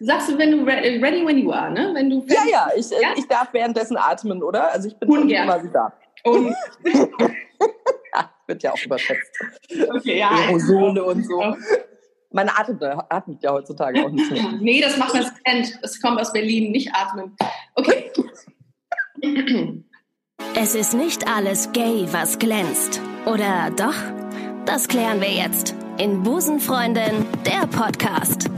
sagst du, wenn du re ready when you are, ne? Wenn du ja, ja ich, äh, ja, ich darf währenddessen atmen, oder? Also ich bin Ungern. quasi da. Und ja, wird ja auch überschätzt. Okay, ja. Aerosole und so. Meine atmet, atmet ja heutzutage auch nicht mehr. nee, das macht das Trend. Es kommt aus Berlin, nicht atmen. Okay. Es ist nicht alles gay, was glänzt. Oder doch? Das klären wir jetzt in Busenfreundin, der Podcast.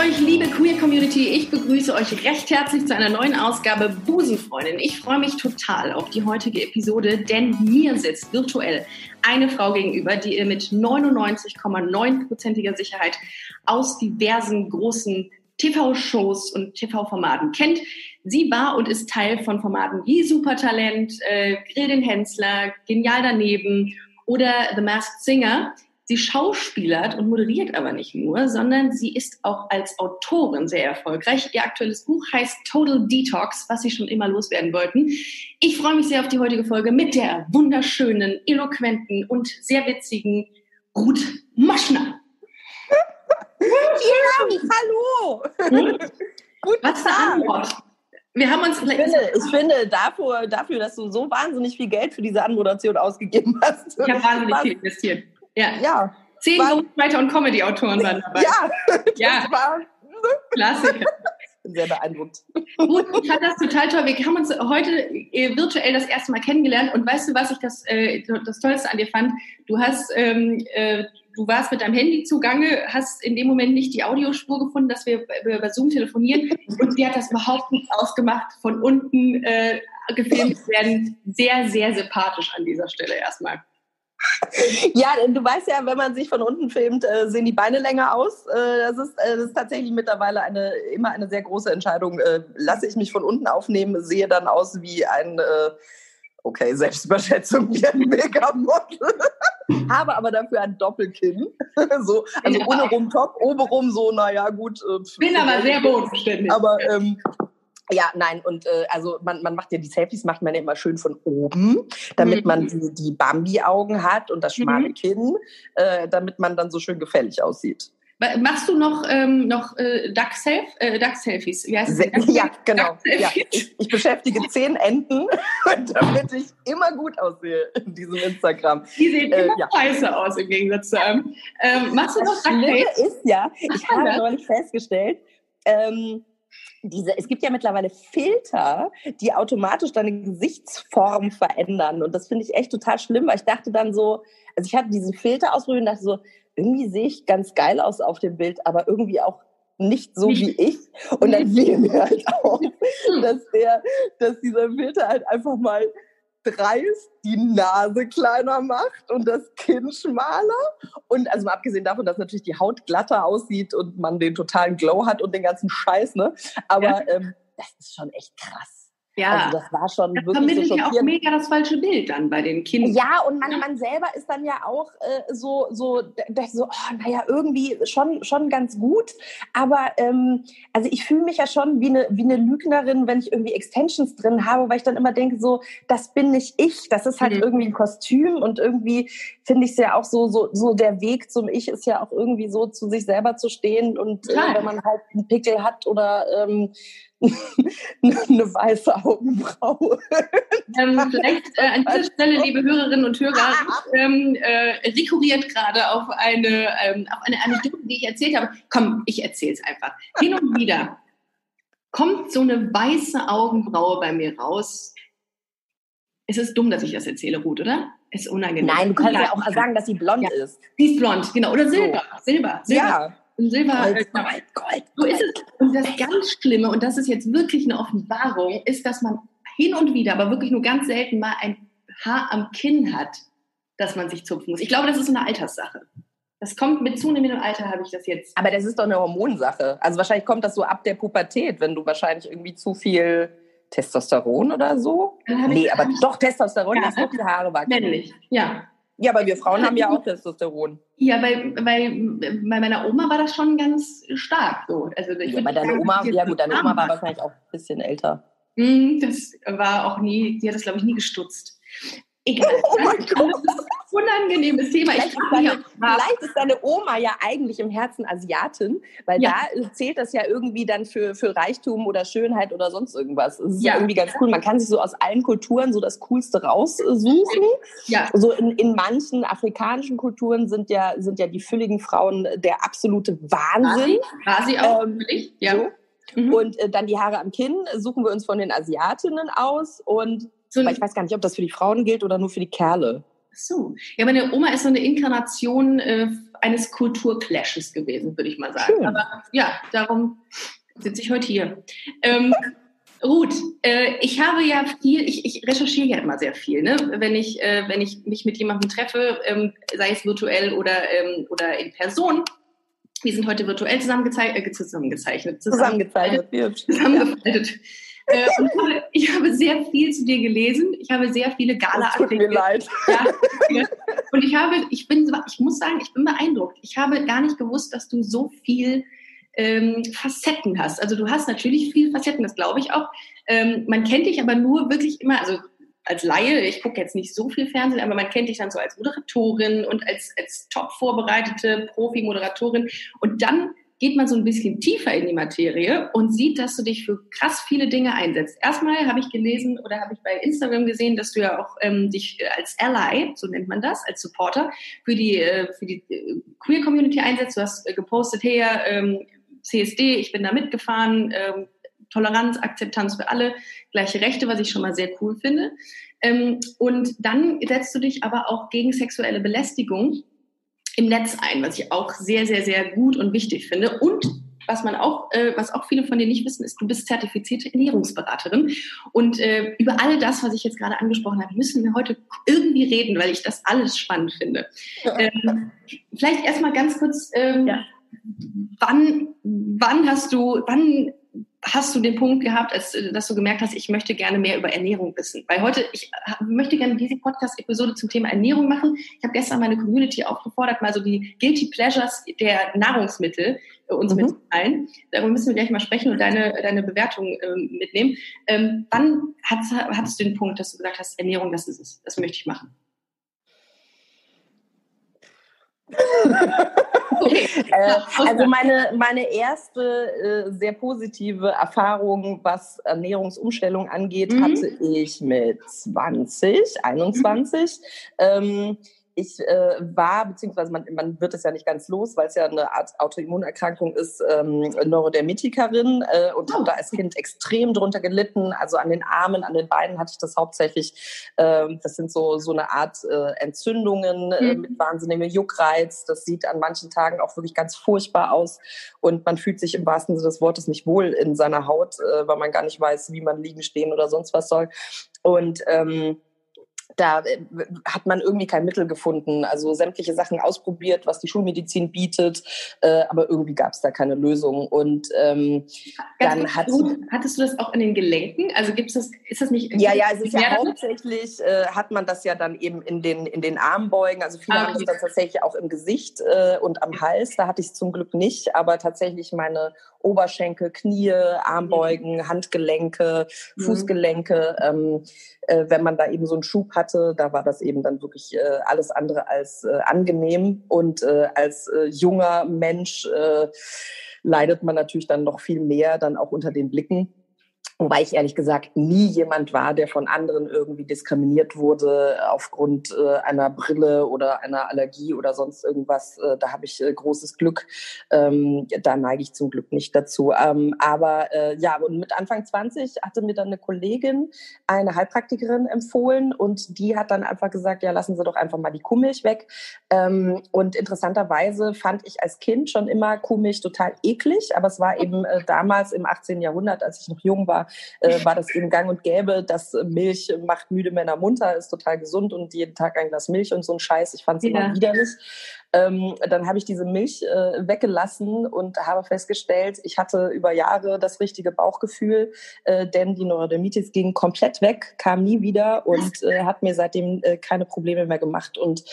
Euch, liebe Queer Community. Ich begrüße euch recht herzlich zu einer neuen Ausgabe Busenfreundin. Ich freue mich total auf die heutige Episode, denn mir sitzt virtuell eine Frau gegenüber, die ihr mit 99,9%iger Sicherheit aus diversen großen TV-Shows und TV-Formaten kennt. Sie war und ist Teil von Formaten wie Supertalent, äh, Grill den Hensler, Genial daneben oder The Masked Singer. Sie schauspielert und moderiert aber nicht nur, sondern sie ist auch als Autorin sehr erfolgreich. Ihr aktuelles Buch heißt Total Detox, was Sie schon immer loswerden wollten. Ich freue mich sehr auf die heutige Folge mit der wunderschönen, eloquenten und sehr witzigen Ruth Moschner. hallo. Gut, was für Antwort? Wir haben uns ich finde, ich finde dafür, dafür, dass du so wahnsinnig viel Geld für diese Anmoderation ausgegeben hast. Ich habe wahnsinnig viel investiert. Ja. ja. Zehn Ghostwriter und Comedy-Autoren waren dabei. Ja, ja. das war Klassiker. bin sehr beeindruckt. Gut, ich fand das total toll. Wir haben uns heute äh, virtuell das erste Mal kennengelernt und weißt du, was ich das, äh, das Tollste an dir fand? Du hast, ähm, äh, du warst mit deinem Handy zugange, hast in dem Moment nicht die Audiospur gefunden, dass wir über Zoom telefonieren und sie hat das überhaupt nicht ausgemacht, von unten äh, gefilmt werden. Sehr, sehr sympathisch an dieser Stelle erstmal. Ja, du weißt ja, wenn man sich von unten filmt, äh, sehen die Beine länger aus. Äh, das, ist, äh, das ist tatsächlich mittlerweile eine, immer eine sehr große Entscheidung. lasse ich mich von unten aufnehmen, sehe dann aus wie ein, okay, Selbstüberschätzung, wie ein Megamodel. Habe aber dafür ein Doppelkinn. so, also ohne Rumtop, obenrum so, naja, gut. Bin aber sehr bodenständig. Aber ähm, ja, nein, und äh, also man, man macht ja die Selfies, macht man ja immer schön von oben, damit mhm. man die, die Bambi-Augen hat und das schmale mhm. Kinn, äh, damit man dann so schön gefällig aussieht. Machst du noch, ähm, noch äh, Duck-Selfies? Äh, Duck Wie heißt das? Ja, genau. Ja. Ich, ich, beschäftige zehn Enten, damit ich immer gut aussehe in diesem Instagram. Die sehen äh, immer ja. scheiße aus im Gegensatz zu einem. Ähm, machst du noch Duck-Selfies? ist ja, ich Ach, habe neulich festgestellt, ähm, diese, es gibt ja mittlerweile Filter, die automatisch deine Gesichtsform verändern. Und das finde ich echt total schlimm, weil ich dachte dann so, also ich hatte diese Filter ausprobiert und dachte so, irgendwie sehe ich ganz geil aus auf dem Bild, aber irgendwie auch nicht so wie ich. Und dann fiel mir halt auf, dass, der, dass dieser Filter halt einfach mal dreist die Nase kleiner macht und das Kinn schmaler. Und also mal abgesehen davon, dass natürlich die Haut glatter aussieht und man den totalen Glow hat und den ganzen Scheiß, ne? Aber ja. ähm, das ist schon echt krass. Ja, also das war schon das wirklich vermittelt so ja auch mega das falsche Bild dann bei den Kindern. Ja, und man, man selber ist dann ja auch äh, so, so, so oh, naja, irgendwie schon, schon ganz gut. Aber ähm, also ich fühle mich ja schon wie eine, wie eine Lügnerin, wenn ich irgendwie Extensions drin habe, weil ich dann immer denke, so, das bin nicht ich. Das ist halt mhm. irgendwie ein Kostüm und irgendwie finde ich es ja auch so, so, so der Weg zum Ich ist ja auch irgendwie so, zu sich selber zu stehen und äh, wenn man halt einen Pickel hat oder ähm, eine weiße Augenbraue. Ähm, vielleicht äh, an dieser Stelle, liebe Hörerinnen und Hörer, ähm, äh, rekurriert gerade auf eine, ähm, auf eine Anekdote, die ich erzählt habe. Komm, ich erzähle es einfach. Hin und wieder kommt so eine weiße Augenbraue bei mir raus. Es ist dumm, dass ich das erzähle, Ruth, oder? Es ist unangenehm. Nein, du kannst ja auch sagen, dass sie blond ja. ist. Sie ist blond, genau. Oder Silber. So. Silber. Silber. Ja. Silber. Gold, Gold, Gold, so ist es. Und das ganz Schlimme, und das ist jetzt wirklich eine Offenbarung, ist, dass man hin und wieder, aber wirklich nur ganz selten mal ein Haar am Kinn hat, das man sich zupfen muss. Ich glaube, das ist eine Alterssache. Das kommt mit zunehmendem Alter, habe ich das jetzt. Aber das ist doch eine Hormonsache. Also wahrscheinlich kommt das so ab der Pubertät, wenn du wahrscheinlich irgendwie zu viel Testosteron oder so. Nee, aber doch Testosteron, ja, dass noch die Haare wachsen. Männlich, ja. Ja, aber wir Frauen haben ja auch Testosteron. Ja, weil, weil bei meiner Oma war das schon ganz stark so. Also ich ja, bei deiner Oma, ja gut, deine Oma war wahrscheinlich auch ein bisschen älter. Hm, das war auch nie, die hat das glaube ich nie gestutzt. Egal. Oh mein Gott. Unangenehmes Thema. Vielleicht, ist deine, vielleicht ist deine Oma ja eigentlich im Herzen Asiatin, weil ja. da zählt das ja irgendwie dann für, für Reichtum oder Schönheit oder sonst irgendwas. Das ist ja. irgendwie ganz cool. Man kann sich so aus allen Kulturen so das Coolste raussuchen. Ja. So in, in manchen afrikanischen Kulturen sind ja, sind ja die fülligen Frauen der absolute Wahnsinn. Quasi auch, ähm, ja. So. Mhm. Und äh, dann die Haare am Kinn suchen wir uns von den Asiatinnen aus und so ich weiß gar nicht, ob das für die Frauen gilt oder nur für die Kerle. Ach so. Ja, meine Oma ist so eine Inkarnation äh, eines Kulturclashes gewesen, würde ich mal sagen. Schön. Aber ja, darum sitze ich heute hier. Ähm, Ruth, äh, ich habe ja viel, ich, ich recherchiere ja immer sehr viel, ne? wenn, ich, äh, wenn ich mich mit jemandem treffe, ähm, sei es virtuell oder, ähm, oder in Person. Wir sind heute virtuell zusammengezeichnet, äh, zusammengezeichnet, zusammengezeichnet, zusammengefaltet. Äh, ich habe sehr viel zu dir gelesen. Ich habe sehr viele gala Tut mir leid. Ja, und ich habe, ich bin, ich muss sagen, ich bin beeindruckt. Ich habe gar nicht gewusst, dass du so viel ähm, Facetten hast. Also du hast natürlich viel Facetten, das glaube ich auch. Ähm, man kennt dich aber nur wirklich immer, also als Laie, ich gucke jetzt nicht so viel Fernsehen, aber man kennt dich dann so als Moderatorin und als, als top vorbereitete Profi-Moderatorin. Und dann geht man so ein bisschen tiefer in die Materie und sieht, dass du dich für krass viele Dinge einsetzt. Erstmal habe ich gelesen oder habe ich bei Instagram gesehen, dass du ja auch ähm, dich äh, als Ally, so nennt man das, als Supporter für die, äh, für die äh, Queer Community einsetzt. Du hast äh, gepostet, hey, ähm, CSD, ich bin da mitgefahren, ähm, Toleranz, Akzeptanz für alle, gleiche Rechte, was ich schon mal sehr cool finde. Ähm, und dann setzt du dich aber auch gegen sexuelle Belästigung im Netz ein, was ich auch sehr, sehr, sehr gut und wichtig finde. Und was man auch, äh, was auch viele von dir nicht wissen, ist, du bist zertifizierte Ernährungsberaterin. Und äh, über all das, was ich jetzt gerade angesprochen habe, müssen wir heute irgendwie reden, weil ich das alles spannend finde. Ähm, vielleicht erstmal ganz kurz, ähm, ja. wann, wann hast du, wann hast du den Punkt gehabt, als, äh, dass du gemerkt hast, ich möchte gerne mehr über Ernährung wissen? Weil heute, ich möchte gerne diese Podcast-Episode zum Thema Ernährung machen. Ich habe gestern meine Community aufgefordert, mal so die Guilty Pleasures der Nahrungsmittel äh, uns mhm. mitzuteilen. Darüber müssen wir gleich mal sprechen und deine, deine Bewertung ähm, mitnehmen. Ähm, wann hattest, hattest du den Punkt, dass du gesagt hast, Ernährung, das ist es, das möchte ich machen? Okay. Äh, also meine, meine erste äh, sehr positive Erfahrung, was Ernährungsumstellung angeht, mhm. hatte ich mit 20, 21. Mhm. Ähm, ich äh, war, beziehungsweise man, man wird es ja nicht ganz los, weil es ja eine Art Autoimmunerkrankung ist, ähm, Neurodermitikerin äh, und oh. habe da als Kind extrem drunter gelitten. Also an den Armen, an den Beinen hatte ich das hauptsächlich. Äh, das sind so, so eine Art äh, Entzündungen äh, mhm. mit wahnsinnigem Juckreiz. Das sieht an manchen Tagen auch wirklich ganz furchtbar aus. Und man fühlt sich im wahrsten Sinne des Wortes nicht wohl in seiner Haut, äh, weil man gar nicht weiß, wie man liegen, stehen oder sonst was soll. Und ähm, da äh, hat man irgendwie kein Mittel gefunden. Also sämtliche Sachen ausprobiert, was die Schulmedizin bietet, äh, aber irgendwie gab es da keine Lösung. Und ähm, dann hat du, hattest du das auch in den Gelenken? Also gibt das? Ist das nicht? Ja, ja, es ist ja hauptsächlich äh, hat man das ja dann eben in den in den Armbeugen. Also viele ah, haben das dann tatsächlich auch im Gesicht äh, und am Hals. Da hatte ich es zum Glück nicht, aber tatsächlich meine Oberschenkel, Knie, Armbeugen, mhm. Handgelenke, mhm. Fußgelenke. Ähm, äh, wenn man da eben so einen Schub hatte, da war das eben dann wirklich äh, alles andere als äh, angenehm. Und äh, als äh, junger Mensch äh, leidet man natürlich dann noch viel mehr dann auch unter den Blicken Wobei ich ehrlich gesagt nie jemand war, der von anderen irgendwie diskriminiert wurde aufgrund äh, einer Brille oder einer Allergie oder sonst irgendwas. Äh, da habe ich äh, großes Glück. Ähm, da neige ich zum Glück nicht dazu. Ähm, aber äh, ja, und mit Anfang 20 hatte mir dann eine Kollegin, eine Heilpraktikerin empfohlen und die hat dann einfach gesagt, ja, lassen Sie doch einfach mal die Kuhmilch weg. Ähm, und interessanterweise fand ich als Kind schon immer Kuhmilch total eklig, aber es war eben äh, damals im 18. Jahrhundert, als ich noch jung war, äh, war das eben gang und gäbe, dass Milch macht müde Männer munter, ist total gesund und jeden Tag ein Glas Milch und so ein Scheiß. Ich fand es ja. immer widerlich. Ähm, dann habe ich diese Milch äh, weggelassen und habe festgestellt, ich hatte über Jahre das richtige Bauchgefühl, äh, denn die Neurodermitis ging komplett weg, kam nie wieder und äh, hat mir seitdem äh, keine Probleme mehr gemacht. Und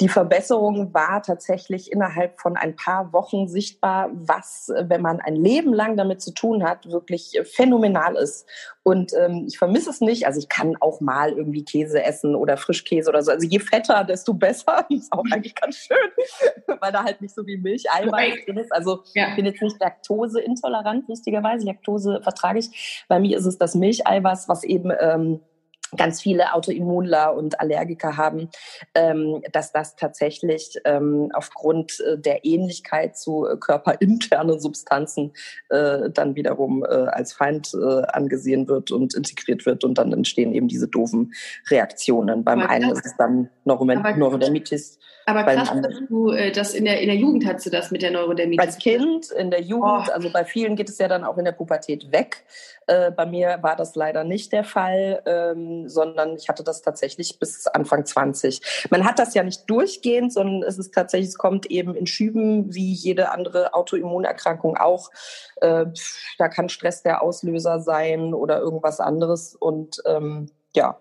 die Verbesserung war tatsächlich innerhalb von ein paar Wochen sichtbar, was, wenn man ein Leben lang damit zu tun hat, wirklich phänomenal ist. Und ähm, ich vermisse es nicht. Also ich kann auch mal irgendwie Käse essen oder Frischkäse oder so. Also je fetter, desto besser. Ist auch eigentlich ganz schön, weil da halt nicht so wie Milcheiweiß drin ist. Also ja. ich bin jetzt nicht laktoseintolerant, lustigerweise. Laktose vertrage ich. Bei mir ist es das Milcheiweiß, was eben ähm, ganz viele Autoimmunler und Allergiker haben, ähm, dass das tatsächlich ähm, aufgrund äh, der Ähnlichkeit zu äh, körperinternen Substanzen äh, dann wiederum äh, als Feind äh, angesehen wird und integriert wird und dann entstehen eben diese doofen Reaktionen. Beim aber einen ist es dann Neurodermitis. Aber krass, dass du äh, das in der, in der Jugend hattest du das mit der Neurodermitis. Als Kind, in der Jugend, oh. also bei vielen geht es ja dann auch in der Pubertät weg. Äh, bei mir war das leider nicht der Fall, ähm, sondern ich hatte das tatsächlich bis Anfang 20. Man hat das ja nicht durchgehend, sondern es ist tatsächlich, es kommt eben in Schüben wie jede andere Autoimmunerkrankung auch. Äh, da kann Stress der Auslöser sein oder irgendwas anderes und ähm, ja,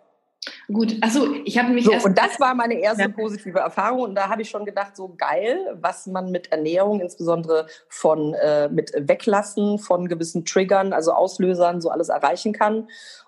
Gut, also ich habe mich so, und das war meine erste ja. positive Erfahrung und da habe ich schon gedacht, so geil, was man mit Ernährung, insbesondere von äh, mit Weglassen von gewissen Triggern, also Auslösern, so alles erreichen kann.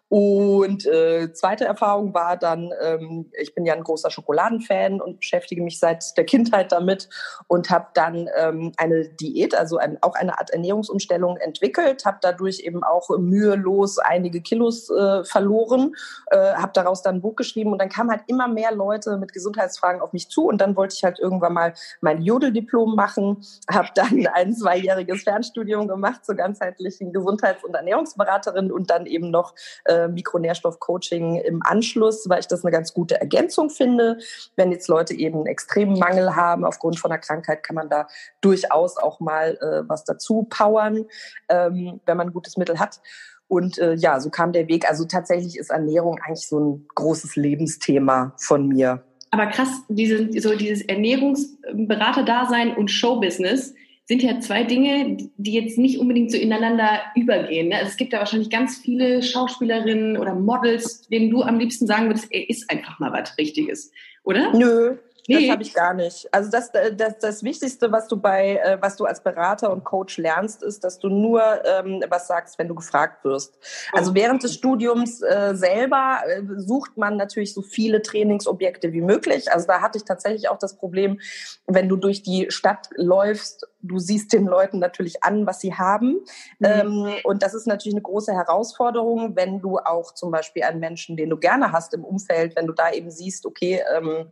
Und äh, zweite Erfahrung war dann, ähm, ich bin ja ein großer Schokoladenfan und beschäftige mich seit der Kindheit damit und habe dann ähm, eine Diät, also ein, auch eine Art Ernährungsumstellung entwickelt, habe dadurch eben auch mühelos einige Kilos äh, verloren, äh, habe daraus dann ein Buch geschrieben und dann kamen halt immer mehr Leute mit Gesundheitsfragen auf mich zu und dann wollte ich halt irgendwann mal mein Jodeldiplom machen, habe dann ein zweijähriges Fernstudium gemacht zur ganzheitlichen Gesundheits- und Ernährungsberaterin und dann eben noch äh, äh, Mikronährstoffcoaching im Anschluss, weil ich das eine ganz gute Ergänzung finde. Wenn jetzt Leute eben einen extremen Mangel haben aufgrund von einer Krankheit, kann man da durchaus auch mal äh, was dazu powern, ähm, wenn man ein gutes Mittel hat. Und äh, ja, so kam der Weg. Also tatsächlich ist Ernährung eigentlich so ein großes Lebensthema von mir. Aber krass, diese, so dieses Ernährungsberater-Dasein und Showbusiness, sind ja zwei Dinge, die jetzt nicht unbedingt so ineinander übergehen. Ne? Also es gibt ja wahrscheinlich ganz viele Schauspielerinnen oder Models, denen du am liebsten sagen würdest, ey, ist einfach mal was Richtiges, oder? Nö, Nee. Das habe ich gar nicht. Also das, äh, das, das Wichtigste, was du bei, äh, was du als Berater und Coach lernst, ist, dass du nur ähm, was sagst, wenn du gefragt wirst. Also während des Studiums äh, selber äh, sucht man natürlich so viele Trainingsobjekte wie möglich. Also da hatte ich tatsächlich auch das Problem, wenn du durch die Stadt läufst, du siehst den Leuten natürlich an, was sie haben. Mhm. Ähm, und das ist natürlich eine große Herausforderung, wenn du auch zum Beispiel einen Menschen, den du gerne hast im Umfeld, wenn du da eben siehst, okay, ähm,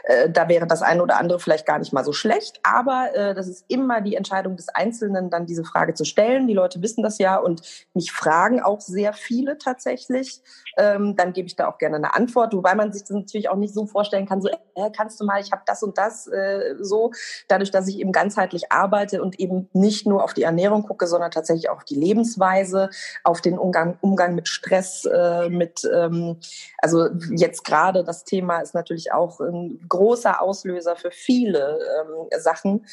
äh, da wäre das eine oder andere vielleicht gar nicht mal so schlecht, aber äh, das ist immer die Entscheidung des Einzelnen, dann diese Frage zu stellen. Die Leute wissen das ja und mich fragen auch sehr viele tatsächlich. Ähm, dann gebe ich da auch gerne eine Antwort, wobei man sich das natürlich auch nicht so vorstellen kann, so äh, kannst du mal, ich habe das und das äh, so. Dadurch, dass ich eben ganzheitlich arbeite und eben nicht nur auf die Ernährung gucke, sondern tatsächlich auch auf die Lebensweise, auf den Umgang, Umgang mit Stress, äh, mit ähm, also jetzt gerade das Thema ist natürlich auch ein großer Auslöser für viele ähm, Sachen.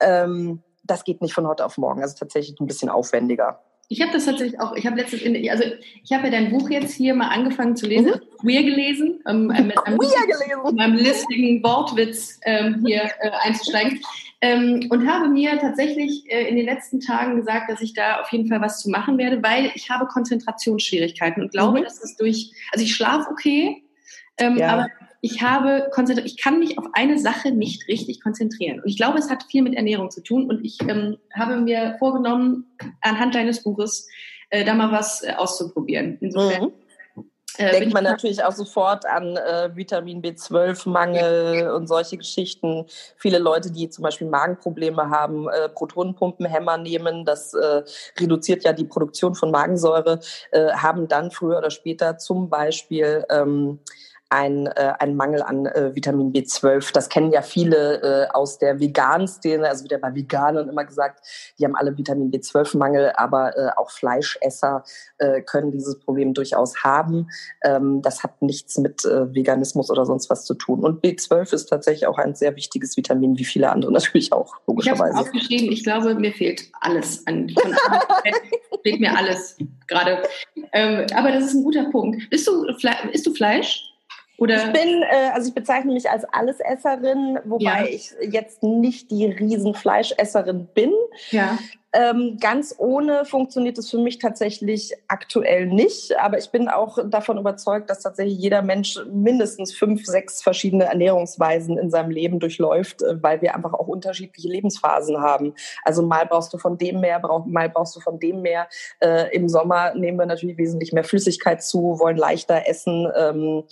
Ähm, das geht nicht von heute auf morgen. Also tatsächlich ein bisschen aufwendiger. Ich habe das tatsächlich auch, ich habe letztens, in, also ich habe ja dein Buch jetzt hier mal angefangen zu lesen, mhm. queer gelesen, ähm, äh, mit einem, queer gelesen. Mit einem listigen Wortwitz ähm, hier äh, einzusteigen ähm, und habe mir tatsächlich äh, in den letzten Tagen gesagt, dass ich da auf jeden Fall was zu machen werde, weil ich habe Konzentrationsschwierigkeiten und glaube, mhm. dass das durch, also ich schlafe okay, ähm, ja. aber ich habe ich kann mich auf eine Sache nicht richtig konzentrieren. Und ich glaube, es hat viel mit Ernährung zu tun. Und ich ähm, habe mir vorgenommen, anhand deines Buches äh, da mal was äh, auszuprobieren. Insofern. Mhm. Äh, Denkt man natürlich auch sofort an äh, Vitamin B12-Mangel und solche Geschichten. Viele Leute, die zum Beispiel Magenprobleme haben, äh, Protonenpumpenhämmer nehmen, das äh, reduziert ja die Produktion von Magensäure, äh, haben dann früher oder später zum Beispiel ähm, ein, äh, ein Mangel an äh, Vitamin B12. Das kennen ja viele äh, aus der veganen Szene, also wieder bei Veganern immer gesagt, die haben alle Vitamin B12-Mangel, aber äh, auch Fleischesser äh, können dieses Problem durchaus haben. Ähm, das hat nichts mit äh, Veganismus oder sonst was zu tun. Und B12 ist tatsächlich auch ein sehr wichtiges Vitamin, wie viele andere natürlich auch, logischerweise. Ich habe aufgeschrieben, ich glaube, mir fehlt alles an von fehlt mir alles gerade. Ähm, aber das ist ein guter Punkt. Bist du, isst du Fleisch? Oder? Ich bin, äh, also ich bezeichne mich als Allesesserin, wobei ja. ich jetzt nicht die Riesenfleischesserin bin. Ja. Ähm, ganz ohne funktioniert es für mich tatsächlich aktuell nicht. Aber ich bin auch davon überzeugt, dass tatsächlich jeder Mensch mindestens fünf, sechs verschiedene Ernährungsweisen in seinem Leben durchläuft, äh, weil wir einfach auch unterschiedliche Lebensphasen haben. Also mal brauchst du von dem mehr, mal brauchst du von dem mehr. Äh, Im Sommer nehmen wir natürlich wesentlich mehr Flüssigkeit zu, wollen leichter essen. Ähm,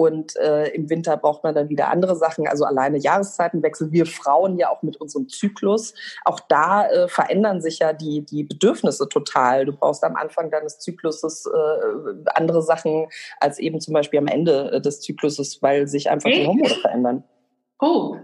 und äh, im Winter braucht man dann wieder andere Sachen, also alleine Jahreszeitenwechsel. Wir Frauen ja auch mit unserem Zyklus. Auch da äh, verändern sich ja die, die Bedürfnisse total. Du brauchst am Anfang deines Zykluses äh, andere Sachen als eben zum Beispiel am Ende äh, des Zykluses, weil sich einfach die Hormone verändern. Oh,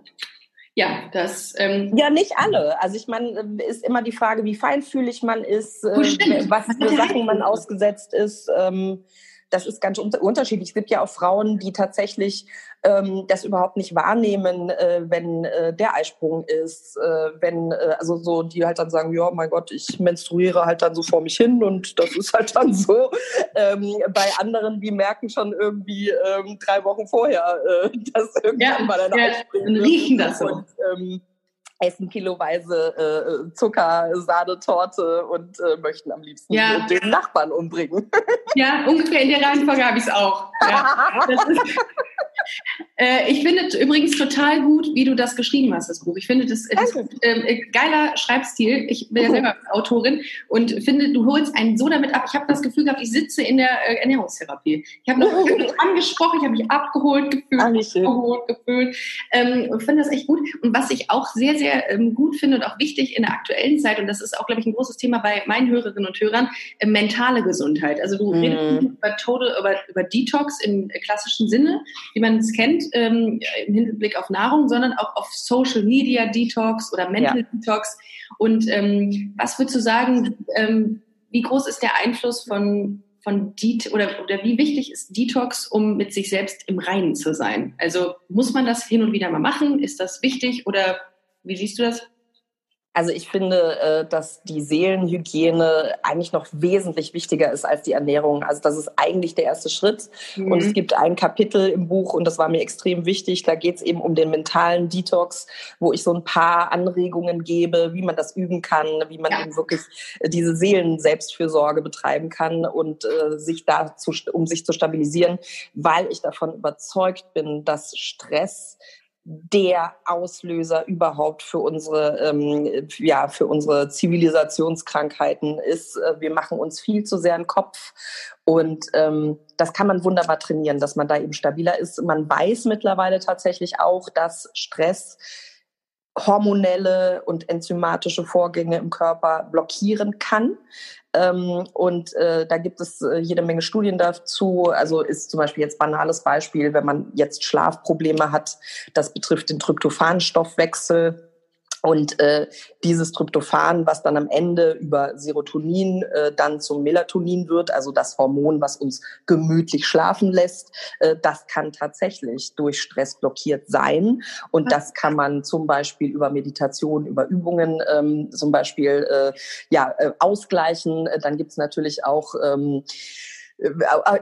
ja, das. Ähm ja, nicht alle. Also ich meine, ist immer die Frage, wie feinfühlig man ist, äh, was für Sachen man ausgesetzt ist. Ähm, das ist ganz unterschiedlich. Es gibt ja auch Frauen, die tatsächlich ähm, das überhaupt nicht wahrnehmen, äh, wenn äh, der Eisprung ist, äh, wenn, äh, also so, die halt dann sagen, ja, mein Gott, ich menstruiere halt dann so vor mich hin und das ist halt dann so. Ähm, bei anderen, die merken schon irgendwie ähm, drei Wochen vorher, äh, dass irgendwann ja, mal eine ja, Eisprung ist. riechen das so. Und, ähm, essen kiloweise äh, Zucker, Sahnetorte und äh, möchten am liebsten ja. den Nachbarn umbringen. Ja, ungefähr in der Reihenfolge habe ich es auch. Ja, äh, ich finde übrigens total gut, wie du das geschrieben hast, das Buch. Ich finde das, das äh, geiler Schreibstil. Ich bin ja selber Autorin und finde, du holst einen so damit ab. Ich habe das Gefühl gehabt, ich sitze in der äh, Ernährungstherapie. Ich habe noch mich angesprochen, ich habe mich abgeholt gefühlt, Ach, abgeholt gefühlt. Ähm, und finde das echt gut. Und was ich auch sehr, sehr ähm, gut finde und auch wichtig in der aktuellen Zeit, und das ist auch, glaube ich, ein großes Thema bei meinen Hörerinnen und Hörern, äh, mentale Gesundheit. Also du mm. redest über Total, über, über Detox im klassischen Sinne, wie man es kennt ähm, im Hinblick auf Nahrung, sondern auch auf Social Media Detox oder Mental ja. Detox. Und ähm, was würdest du sagen, ähm, wie groß ist der Einfluss von von Det oder, oder wie wichtig ist Detox, um mit sich selbst im Reinen zu sein? Also muss man das hin und wieder mal machen? Ist das wichtig oder wie siehst du das? Also ich finde, äh, dass die Seelenhygiene eigentlich noch wesentlich wichtiger ist als die Ernährung. Also das ist eigentlich der erste Schritt. Mhm. Und es gibt ein Kapitel im Buch, und das war mir extrem wichtig, da geht es eben um den mentalen Detox, wo ich so ein paar Anregungen gebe, wie man das üben kann, wie man ja. eben wirklich äh, diese Seelen-Selbstfürsorge betreiben kann und äh, sich dazu, um sich zu stabilisieren, weil ich davon überzeugt bin, dass Stress der Auslöser überhaupt für unsere, ähm, ja, für unsere Zivilisationskrankheiten ist. Äh, wir machen uns viel zu sehr einen Kopf und ähm, das kann man wunderbar trainieren, dass man da eben stabiler ist. Man weiß mittlerweile tatsächlich auch, dass Stress hormonelle und enzymatische Vorgänge im Körper blockieren kann. Ähm, und äh, da gibt es äh, jede Menge Studien dazu. Also ist zum Beispiel jetzt banales Beispiel, wenn man jetzt Schlafprobleme hat, das betrifft den Tryptophanstoffwechsel und äh, dieses Tryptophan, was dann am Ende über Serotonin äh, dann zum Melatonin wird, also das Hormon, was uns gemütlich schlafen lässt, äh, das kann tatsächlich durch Stress blockiert sein. Und das kann man zum Beispiel über Meditation, über Übungen ähm, zum Beispiel äh, ja, äh, ausgleichen. Dann gibt's natürlich auch ähm, äh,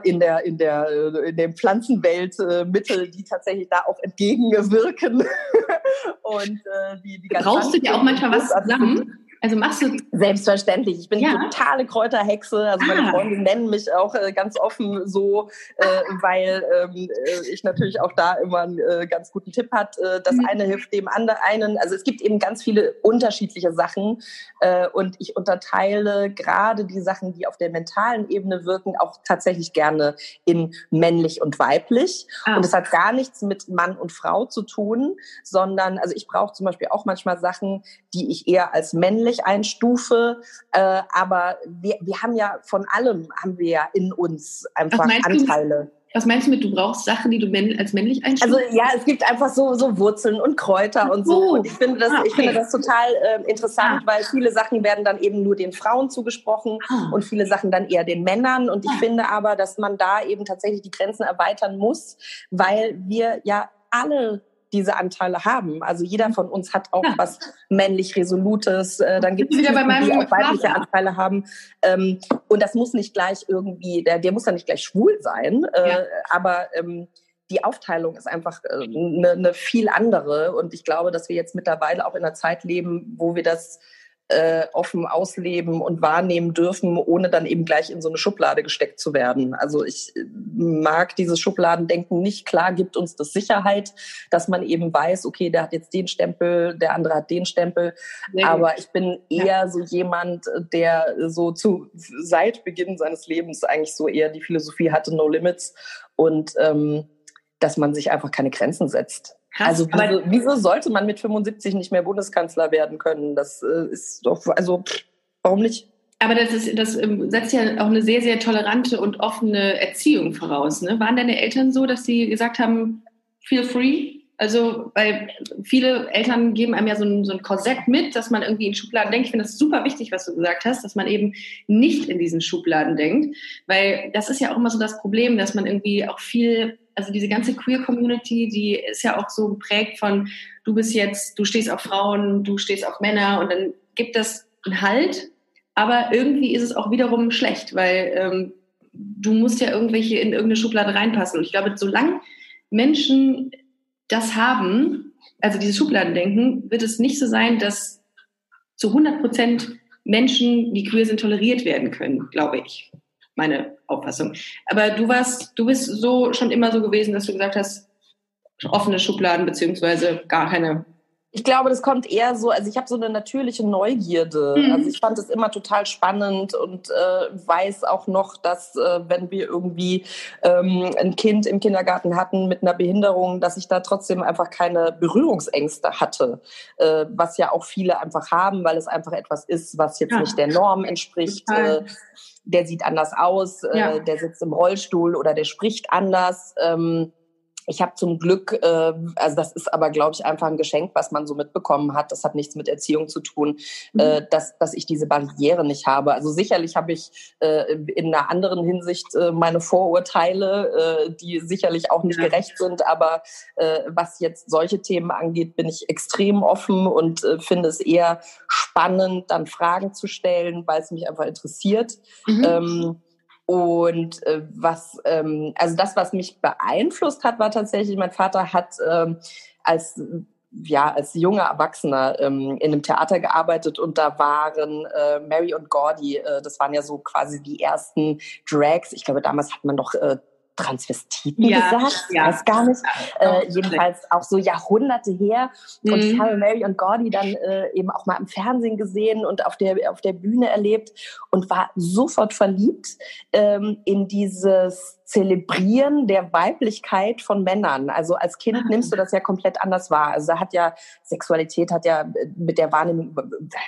in der in der äh, in der Pflanzenwelt äh, Mittel, die tatsächlich da auch entgegenwirken. Und äh, die die Brauchst du dir auch manchmal was zusammen? Also machst du selbstverständlich. Ich bin ja. totale Kräuterhexe. Also meine ah. Freunde nennen mich auch äh, ganz offen so, äh, weil ähm, äh, ich natürlich auch da immer einen äh, ganz guten Tipp hat. Äh, das mhm. eine hilft dem anderen. Also es gibt eben ganz viele unterschiedliche Sachen äh, und ich unterteile gerade die Sachen, die auf der mentalen Ebene wirken, auch tatsächlich gerne in männlich und weiblich. Ah. Und es hat gar nichts mit Mann und Frau zu tun, sondern also ich brauche zum Beispiel auch manchmal Sachen, die ich eher als männlich männlich einstufe, äh, aber wir, wir haben ja von allem haben wir ja in uns einfach Anteile. Was meinst du mit, du brauchst Sachen, die du als männlich einstufst? Also ja, es gibt einfach so, so Wurzeln und Kräuter und so. Und ich finde das, ah, okay. ich finde das total äh, interessant, ah. weil viele Sachen werden dann eben nur den Frauen zugesprochen ah. und viele Sachen dann eher den Männern. Und ich ah. finde aber, dass man da eben tatsächlich die Grenzen erweitern muss, weil wir ja alle diese Anteile haben. Also jeder von uns hat auch ja. was männlich Resolutes. Äh, dann gibt es die, die auch weibliche. Anteile haben. Ähm, und das muss nicht gleich irgendwie, der, der muss dann nicht gleich schwul sein. Äh, ja. Aber ähm, die Aufteilung ist einfach eine äh, ne viel andere. Und ich glaube, dass wir jetzt mittlerweile auch in einer Zeit leben, wo wir das äh, offen ausleben und wahrnehmen dürfen, ohne dann eben gleich in so eine Schublade gesteckt zu werden. Also ich äh, mag dieses Schubladendenken nicht. Klar gibt uns das Sicherheit, dass man eben weiß, okay, der hat jetzt den Stempel, der andere hat den Stempel. Aber ich bin eher ja. so jemand, der so zu seit Beginn seines Lebens eigentlich so eher die Philosophie hatte, no limits und ähm, dass man sich einfach keine Grenzen setzt. Krass, also wieso, wieso, sollte man mit 75 nicht mehr Bundeskanzler werden können? Das äh, ist doch, also warum nicht? Aber das, ist, das ähm, setzt ja auch eine sehr, sehr tolerante und offene Erziehung voraus. Ne? Waren deine Eltern so, dass sie gesagt haben, feel free? Also, weil viele Eltern geben einem ja so ein, so ein Korsett mit, dass man irgendwie in Schubladen denkt. Ich finde das super wichtig, was du gesagt hast, dass man eben nicht in diesen Schubladen denkt. Weil das ist ja auch immer so das Problem, dass man irgendwie auch viel also diese ganze Queer-Community, die ist ja auch so geprägt von, du bist jetzt, du stehst auf Frauen, du stehst auf Männer und dann gibt es einen Halt, aber irgendwie ist es auch wiederum schlecht, weil ähm, du musst ja irgendwelche in irgendeine Schublade reinpassen. Und ich glaube, solange Menschen das haben, also diese Schubladendenken, wird es nicht so sein, dass zu 100 Prozent Menschen, die queer sind, toleriert werden können, glaube ich meine Auffassung. Aber du warst, du bist so schon immer so gewesen, dass du gesagt hast, offene Schubladen beziehungsweise gar keine ich glaube, das kommt eher so, also ich habe so eine natürliche Neugierde. Mhm. Also ich fand es immer total spannend und äh, weiß auch noch, dass äh, wenn wir irgendwie ähm, ein Kind im Kindergarten hatten mit einer Behinderung, dass ich da trotzdem einfach keine Berührungsängste hatte, äh, was ja auch viele einfach haben, weil es einfach etwas ist, was jetzt ja. nicht der Norm entspricht. Äh, der sieht anders aus, äh, ja. der sitzt im Rollstuhl oder der spricht anders. Ähm, ich habe zum Glück, äh, also das ist aber, glaube ich, einfach ein Geschenk, was man so mitbekommen hat. Das hat nichts mit Erziehung zu tun, mhm. äh, dass, dass ich diese Barriere nicht habe. Also sicherlich habe ich äh, in einer anderen Hinsicht äh, meine Vorurteile, äh, die sicherlich auch nicht ja. gerecht sind. Aber äh, was jetzt solche Themen angeht, bin ich extrem offen und äh, finde es eher spannend, dann Fragen zu stellen, weil es mich einfach interessiert. Mhm. Ähm, und äh, was, ähm, also das, was mich beeinflusst hat, war tatsächlich, mein Vater hat ähm, als ja, als junger Erwachsener ähm, in einem Theater gearbeitet und da waren äh, Mary und Gordy, äh, das waren ja so quasi die ersten Drags. Ich glaube, damals hat man doch äh, Transvestiten ja, gesagt, ja. weiß gar nicht. Ja, äh, jedenfalls auch so Jahrhunderte her. Mhm. Und ich habe Mary und Gordy dann äh, eben auch mal im Fernsehen gesehen und auf der, auf der Bühne erlebt und war sofort verliebt ähm, in dieses Zelebrieren der Weiblichkeit von Männern. Also als Kind ah. nimmst du das ja komplett anders wahr. Also da hat ja Sexualität hat ja mit der Wahrnehmung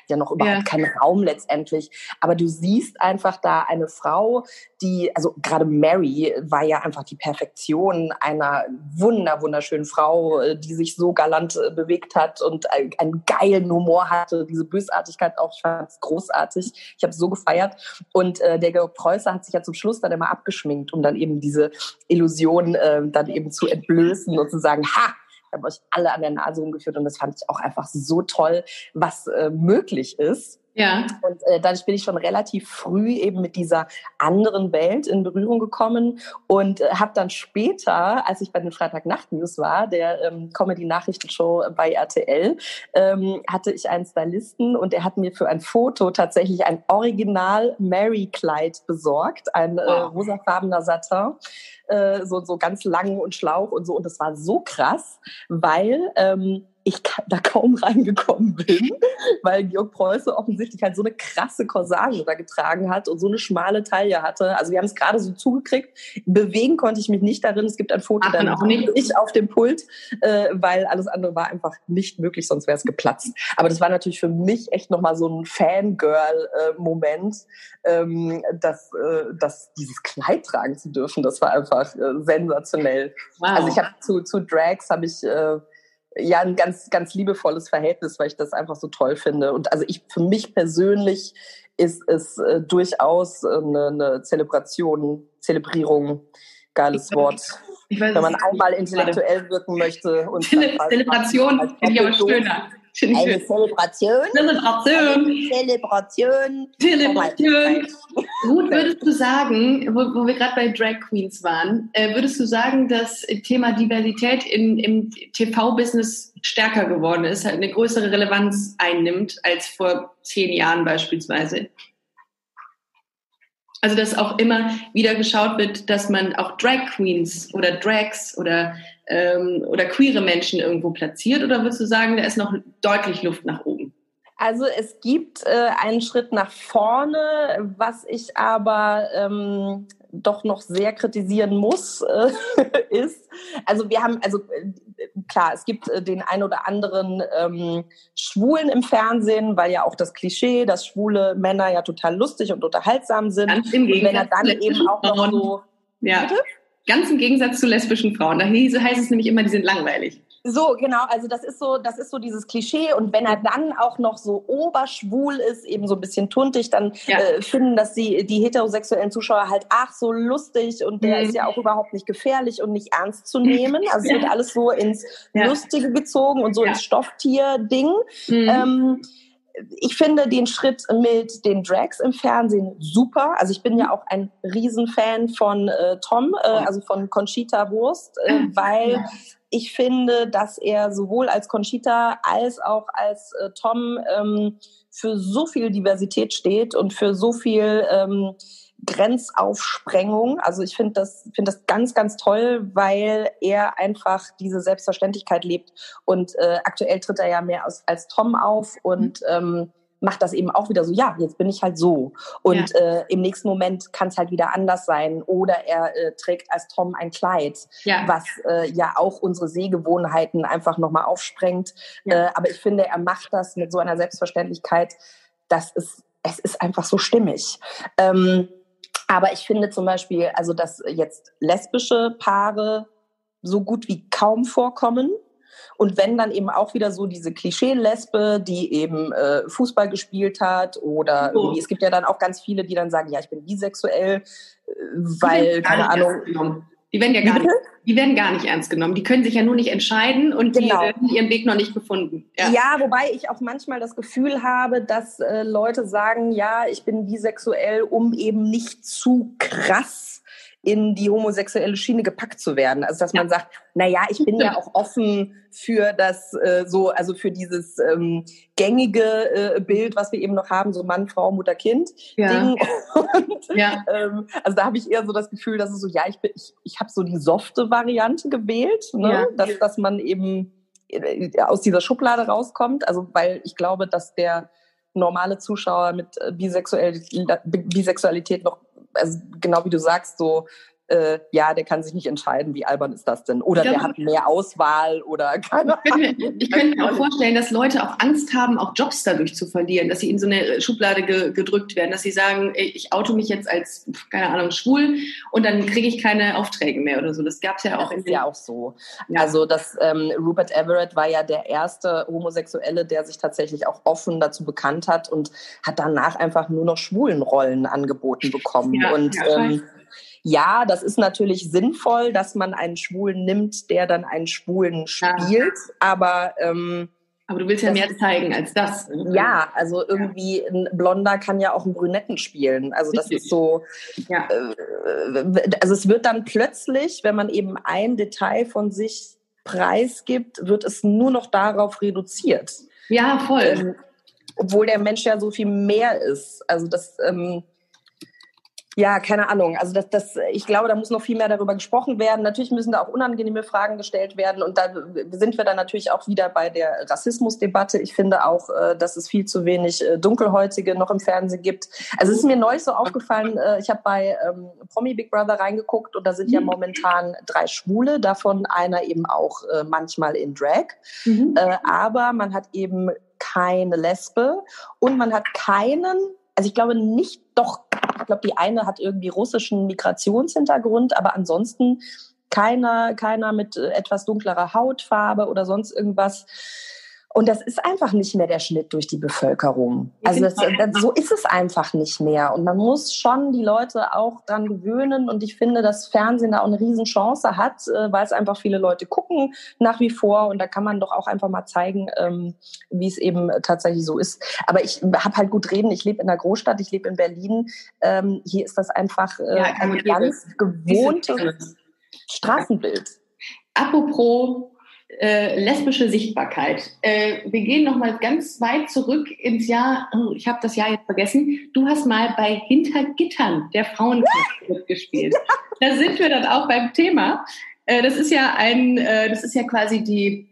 ja noch überhaupt ja. keinen Raum letztendlich. Aber du siehst einfach da eine Frau, die, also gerade Mary war ja einfach die Perfektion einer wunder, wunderschönen Frau, äh, die sich so galant äh, bewegt hat und einen geilen Humor hatte, diese Bösartigkeit auch, ich fand es großartig. Ich habe es so gefeiert. Und äh, der Georg Preußer hat sich ja zum Schluss dann immer abgeschminkt, um dann eben diese Illusion äh, dann eben zu entblößen und zu sagen, ha, ich habe euch alle an der Nase rumgeführt und das fand ich auch einfach so toll, was äh, möglich ist. Ja. Und äh, dadurch bin ich schon relativ früh eben mit dieser anderen Welt in Berührung gekommen und äh, habe dann später, als ich bei den Freitagnacht-News war, der ähm, Comedy-Nachrichtenshow bei RTL, ähm, hatte ich einen Stylisten und er hat mir für ein Foto tatsächlich ein Original Mary-Kleid besorgt, ein äh, wow. äh, rosafarbener Satin. Äh, so, so ganz lang und schlauch und so. Und das war so krass, weil ähm, ich da kaum reingekommen bin, weil Georg Preuße offensichtlich halt so eine krasse Corsage da getragen hat und so eine schmale Taille hatte. Also wir haben es gerade so zugekriegt. Bewegen konnte ich mich nicht darin. Es gibt ein Foto, dann auch nicht ich auf dem Pult, äh, weil alles andere war einfach nicht möglich, sonst wäre es geplatzt. Aber das war natürlich für mich echt nochmal so ein Fangirl-Moment, ähm, dass, äh, dass dieses Kleid tragen zu dürfen, das war einfach äh, sensationell. Wow. Also ich habe zu, zu Drags habe ich äh, ja ein ganz, ganz liebevolles Verhältnis, weil ich das einfach so toll finde. Und also ich, für mich persönlich ist es äh, durchaus eine, eine Zelebration, Zelebrierung, geiles Wort. Weiß, wenn man einmal intellektuell wirken möchte. Und Zelebration finde ich aber schöner. Eine Zelebration. Zelebration. Zelebration. Zelebration. Gut, würdest du sagen, wo, wo wir gerade bei Drag Queens waren, äh, würdest du sagen, dass Thema Diversität in, im TV-Business stärker geworden ist, halt eine größere Relevanz einnimmt als vor zehn Jahren beispielsweise? Also dass auch immer wieder geschaut wird, dass man auch Drag Queens oder Drags oder ähm, oder queere Menschen irgendwo platziert? Oder würdest du sagen, da ist noch deutlich Luft nach oben? Also es gibt äh, einen Schritt nach vorne, was ich aber ähm, doch noch sehr kritisieren muss, äh, ist, also wir haben, also äh, klar, es gibt äh, den ein oder anderen ähm, Schwulen im Fernsehen, weil ja auch das Klischee, dass schwule Männer ja total lustig und unterhaltsam sind. Ganz im Gegensatz wenn er dann eben auch noch so... Ja. Bitte? Ganz im Gegensatz zu lesbischen Frauen. Da heißt es nämlich immer, die sind langweilig. So, genau, also das ist so, das ist so dieses Klischee. Und wenn er dann auch noch so oberschwul ist, eben so ein bisschen tuntig, dann ja. äh, finden das die, die heterosexuellen Zuschauer halt, ach, so lustig und der mhm. ist ja auch überhaupt nicht gefährlich und nicht ernst zu nehmen. Also es wird alles so ins. Lustige gezogen und so ins Stofftier-Ding. Mhm. Ähm, ich finde den Schritt mit den Drags im Fernsehen super. Also ich bin ja auch ein Riesenfan von äh, Tom, äh, also von Conchita Wurst, äh, weil ich finde, dass er sowohl als Conchita als auch als äh, Tom ähm, für so viel Diversität steht und für so viel ähm, Grenzaufsprengung. Also ich finde das, finde das ganz, ganz toll, weil er einfach diese Selbstverständlichkeit lebt. Und äh, aktuell tritt er ja mehr als, als Tom auf und mhm. ähm, macht das eben auch wieder so, ja, jetzt bin ich halt so. Und ja. äh, im nächsten Moment kann es halt wieder anders sein. Oder er äh, trägt als Tom ein Kleid, ja. was äh, ja auch unsere Sehgewohnheiten einfach nochmal aufsprengt. Ja. Äh, aber ich finde, er macht das mit so einer Selbstverständlichkeit, dass es, es ist einfach so stimmig. Ähm, aber ich finde zum Beispiel, also dass jetzt lesbische Paare so gut wie kaum vorkommen. Und wenn dann eben auch wieder so diese Klischee-Lesbe, die eben äh, Fußball gespielt hat oder oh. es gibt ja dann auch ganz viele, die dann sagen, ja, ich bin bisexuell, äh, weil, keine Ahnung. Die werden ja gar nicht, die werden gar nicht ernst genommen. Die können sich ja nur nicht entscheiden und genau. die haben ihren Weg noch nicht gefunden. Ja. ja. wobei ich auch manchmal das Gefühl habe, dass äh, Leute sagen, ja, ich bin bisexuell, um eben nicht zu krass in die homosexuelle Schiene gepackt zu werden. Also dass man sagt, na ja, ich bin ja auch offen für das äh, so, also für dieses ähm, gängige äh, Bild, was wir eben noch haben, so Mann, Frau, Mutter, Kind ja. Ding. Und, ja. ähm, also da habe ich eher so das Gefühl, dass es so, ja, ich bin, ich, ich habe so die softe Variante gewählt, ne? Ja. dass, dass man eben äh, aus dieser Schublade rauskommt. Also weil ich glaube, dass der normale Zuschauer mit äh, Bisexualität noch also genau wie du sagst, so äh, ja, der kann sich nicht entscheiden, wie albern ist das denn? Oder der hat mehr Auswahl oder keine Ahnung. Ich könnte mir auch vorstellen, dass Leute auch Angst haben, auch Jobs dadurch zu verlieren, dass sie in so eine Schublade ge gedrückt werden, dass sie sagen, ich auto mich jetzt als, keine Ahnung, schwul und dann kriege ich keine Aufträge mehr oder so. Das gab es ja auch. Das ist ja auch so. Ja. Also das ähm, Rupert Everett war ja der erste Homosexuelle, der sich tatsächlich auch offen dazu bekannt hat und hat danach einfach nur noch schwulen Rollen angeboten bekommen. Ja, und ja, ähm, ja, das ist natürlich sinnvoll, dass man einen Schwulen nimmt, der dann einen Schwulen spielt, ja. aber ähm, aber du willst ja mehr zeigen als das. Ja, also irgendwie ein Blonder kann ja auch einen Brünetten spielen. Also das ist so. Ja. Äh, also es wird dann plötzlich, wenn man eben ein Detail von sich preisgibt, wird es nur noch darauf reduziert. Ja, voll. Ähm, obwohl der Mensch ja so viel mehr ist. Also das. Ähm, Ja, keine Ahnung. Also das, das, ich glaube, da muss noch viel mehr darüber gesprochen werden. Natürlich müssen da auch unangenehme Fragen gestellt werden. Und da sind wir dann natürlich auch wieder bei der Rassismusdebatte. Ich finde auch, äh, dass es viel zu wenig äh, Dunkelhäutige noch im Fernsehen gibt. Also es ist mir neu so aufgefallen, äh, ich habe bei ähm, Promi Big Brother reingeguckt und da sind ja mhm. momentan drei Schwule, davon einer eben auch manchmal in Drag. Mhm. aber man hat eben keine Lesbe und man hat keinen also ich glaube nicht, doch, ich glaube, die eine hat irgendwie russischen Migrationshintergrund, aber ansonsten keiner, keiner mit äh, etwas dunklerer Hautfarbe oder sonst irgendwas. Und das ist einfach nicht mehr der Schnitt durch die Bevölkerung. Also das, das, so ist es einfach nicht mehr. Und man muss schon die Leute auch dran gewöhnen. Und ich finde, dass Fernsehen da auch eine Riesenchance hat, äh, weil es einfach viele Leute gucken nach wie vor. Und da kann man doch auch einfach mal zeigen, ähm, wie es eben tatsächlich so ist. Aber ich habe halt gut reden. Ich lebe in der Großstadt, ich lebe in Berlin. Ähm, hier ist das einfach äh, ja, ein ganz gewohntes Straßenbild. Apropos äh, lesbische Sichtbarkeit. Äh, wir gehen noch mal ganz weit zurück ins Jahr, oh, ich habe das Jahr jetzt vergessen, du hast mal bei Hintergittern der Frauenkirche mitgespielt. Da sind wir dann auch beim Thema. Äh, das ist ja ein, äh, das ist ja quasi die,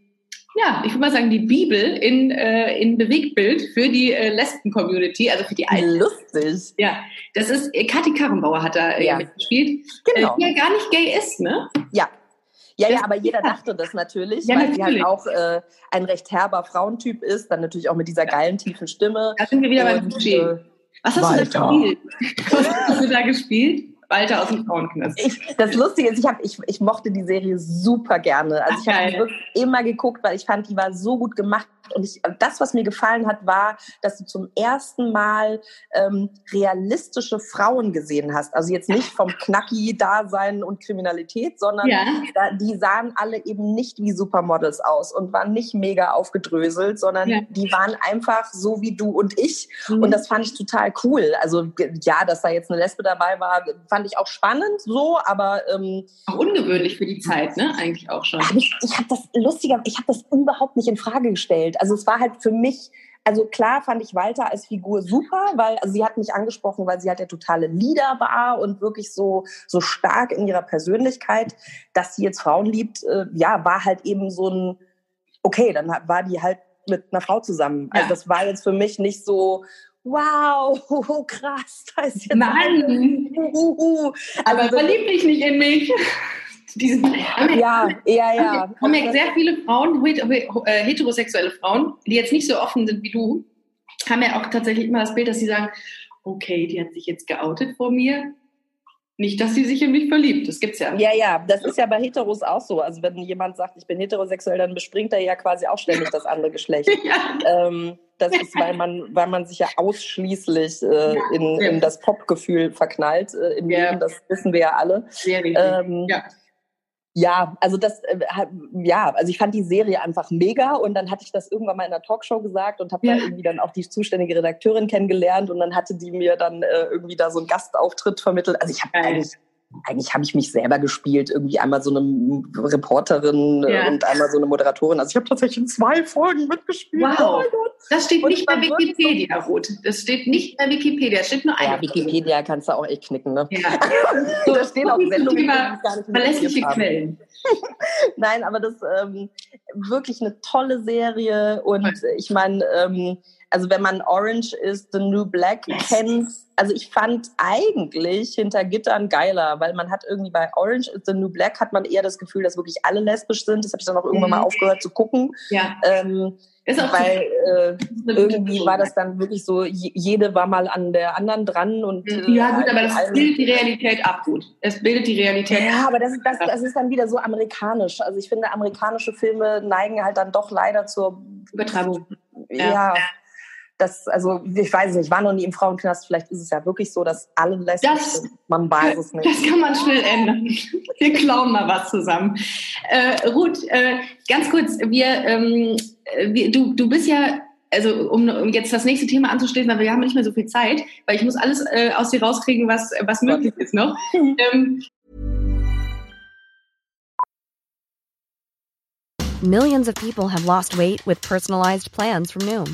ja, ich würde mal sagen, die Bibel in, äh, in Bewegtbild für die äh, Lesben-Community, also für die Alten. Lustig. Ja, das ist, Kathi Karrenbauer hat da ja. mitgespielt, genau. die ja gar nicht gay ist, ne? Ja, ja, ja, aber jeder dachte das natürlich, ja, weil natürlich. sie halt auch äh, ein recht herber Frauentyp ist, dann natürlich auch mit dieser geilen, tiefen Stimme. Da sind wir wieder beim Budget. Äh, Was hast Walter. du da gespielt? Was hast du da gespielt? Walter aus dem Frauenknast. Das Lustige ist, ich, hab, ich, ich mochte die Serie super gerne. Also ich habe immer geguckt, weil ich fand, die war so gut gemacht. Und ich, das, was mir gefallen hat, war, dass du zum ersten Mal ähm, realistische Frauen gesehen hast. Also jetzt nicht vom Knacki-Dasein und Kriminalität, sondern ja. da, die sahen alle eben nicht wie Supermodels aus und waren nicht mega aufgedröselt, sondern ja. die waren einfach so wie du und ich. Mhm. Und das fand ich total cool. Also ja, dass da jetzt eine Lesbe dabei war, fand ich auch spannend so, aber ähm, auch ungewöhnlich für die Zeit, ne? Eigentlich auch schon. Hab ich ich habe das lustiger, ich habe das überhaupt nicht in Frage gestellt. Also es war halt für mich also klar fand ich Walter als Figur super, weil also sie hat mich angesprochen, weil sie halt der totale Leader war und wirklich so so stark in ihrer Persönlichkeit, dass sie jetzt Frauen liebt. Äh, ja, war halt eben so ein okay, dann war die halt mit einer Frau zusammen. Also ja. das war jetzt für mich nicht so wow, oh, krass, da ist jetzt Nein, uh, aber also, verlieb dich nicht in mich. Diesen, ja, ja, ja. Haben ja sehr viele Frauen, äh, heterosexuelle Frauen, die jetzt nicht so offen sind wie du, haben ja auch tatsächlich immer das Bild, dass sie sagen, okay, die hat sich jetzt geoutet vor mir, nicht, dass sie sich in mich verliebt. Das gibt's ja. Ja, ja, das ist ja bei Heteros auch so. Also wenn jemand sagt, ich bin heterosexuell, dann bespringt er ja quasi auch ständig das andere Geschlecht. ja. ähm, das ist, weil man, weil man sich ja ausschließlich äh, in, in das Popgefühl verknallt äh, im ja. Leben. Das wissen wir ja alle. Sehr ähm, ja. Ja, also das, äh, ja, also ich fand die Serie einfach mega und dann hatte ich das irgendwann mal in einer Talkshow gesagt und habe ja. da irgendwie dann auch die zuständige Redakteurin kennengelernt und dann hatte die mir dann äh, irgendwie da so einen Gastauftritt vermittelt. Also ich habe eigentlich eigentlich habe ich mich selber gespielt, irgendwie einmal so eine Reporterin äh, ja. und einmal so eine Moderatorin. Also ich habe tatsächlich in zwei Folgen mitgespielt. Wow. Oh das steht und nicht bei Wikipedia, Ruth. Das steht nicht bei Wikipedia. Es steht nur eine. Ja, Wikipedia kannst du auch echt knicken, ne? Ja. da stehen auch Sendungen, die gar nicht verlässliche Quellen. Nein, aber das ähm, wirklich eine tolle Serie und ich meine, ähm, also wenn man Orange is the New Black kennt, also ich fand eigentlich hinter Gittern geiler, weil man hat irgendwie bei Orange is the New Black hat man eher das Gefühl, dass wirklich alle lesbisch sind. Das habe ich dann auch irgendwann mhm. mal aufgehört zu gucken. Ja. Ähm, ist auch weil äh, irgendwie war das dann wirklich so, jede war mal an der anderen dran und äh, ja gut, aber das bildet die Realität ab, gut. Es bildet die Realität. Ja, aber das, das, das ist dann wieder so amerikanisch. Also ich finde, amerikanische Filme neigen halt dann doch leider zur Übertreibung. ja. ja das, also ich weiß nicht, ich war noch nie im Frauenknast, vielleicht ist es ja wirklich so, dass alle sind. Man weiß es nicht. Das kann man schnell ändern. Wir klauen mal was zusammen. Äh, Ruth, äh, ganz kurz, wir, ähm, wir, du, du bist ja also um, um jetzt das nächste Thema anzuschließen, aber wir haben nicht mehr so viel Zeit, weil ich muss alles äh, aus dir rauskriegen, was, was möglich ist noch. ähm, Millions of people have lost weight with personalized plans from Noom.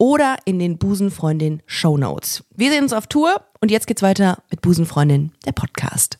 oder in den Busenfreundin Show Notes. Wir sehen uns auf Tour und jetzt geht's weiter mit Busenfreundin, der Podcast.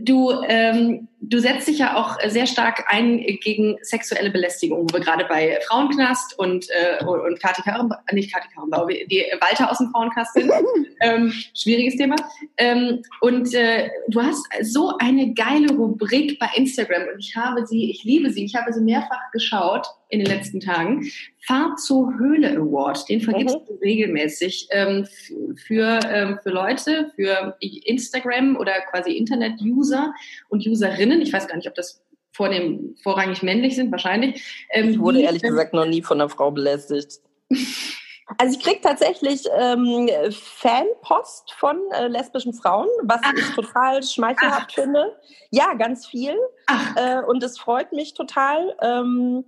Du, ähm, du setzt dich ja auch sehr stark ein gegen sexuelle Belästigung, wo wir gerade bei Frauenknast und, äh, und Kati Karrenbauer, nicht Kati Karrenbauer, die Walter aus dem Frauenknast sind. ähm, schwieriges Thema. Ähm, und äh, du hast so eine geile Rubrik bei Instagram und ich habe sie, ich liebe sie, ich habe sie mehrfach geschaut in den letzten Tagen. Fahrt zur Höhle Award, den vergibst mhm. du regelmäßig ähm, für, ähm, für Leute, für Instagram oder quasi Internet-User und Userinnen. Ich weiß gar nicht, ob das vor dem vorrangig männlich sind, wahrscheinlich. Ähm, ich wurde ehrlich gesagt noch nie von einer Frau belästigt. Also ich kriege tatsächlich ähm, Fanpost von äh, lesbischen Frauen, was Ach. ich total schmeichelhaft Ach. finde. Ja, ganz viel. Äh, und es freut mich total. Ähm,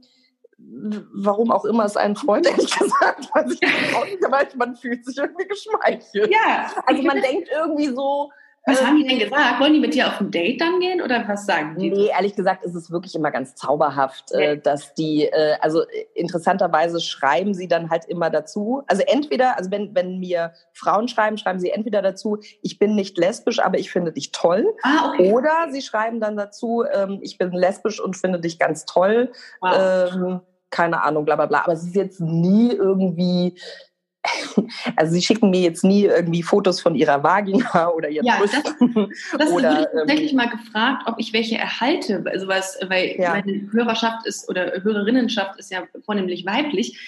warum auch immer es einen freut, ehrlich gesagt, weiß ich auch nicht, aber man fühlt sich irgendwie geschmeichelt. Ja. Also man denkt irgendwie so, was haben die denn gesagt? Wollen die mit dir auf ein Date dann gehen oder was sagen die? Nee, ehrlich gesagt ist es wirklich immer ganz zauberhaft, äh, nee. dass die, äh, also interessanterweise schreiben sie dann halt immer dazu. Also entweder, also wenn, wenn mir Frauen schreiben, schreiben sie entweder dazu, ich bin nicht lesbisch, aber ich finde dich toll. Ah, okay. Oder sie schreiben dann dazu, ähm, ich bin lesbisch und finde dich ganz toll. Wow. Ähm, keine Ahnung, bla bla bla. Aber es ist jetzt nie irgendwie also sie schicken mir jetzt nie irgendwie Fotos von ihrer Vagina oder ihren ja, Brüsten. Das, das oder, ich tatsächlich ähm, mal gefragt, ob ich welche erhalte, also was, weil ja. meine Hörerschaft ist oder Hörerinnenschaft ist ja vornehmlich weiblich.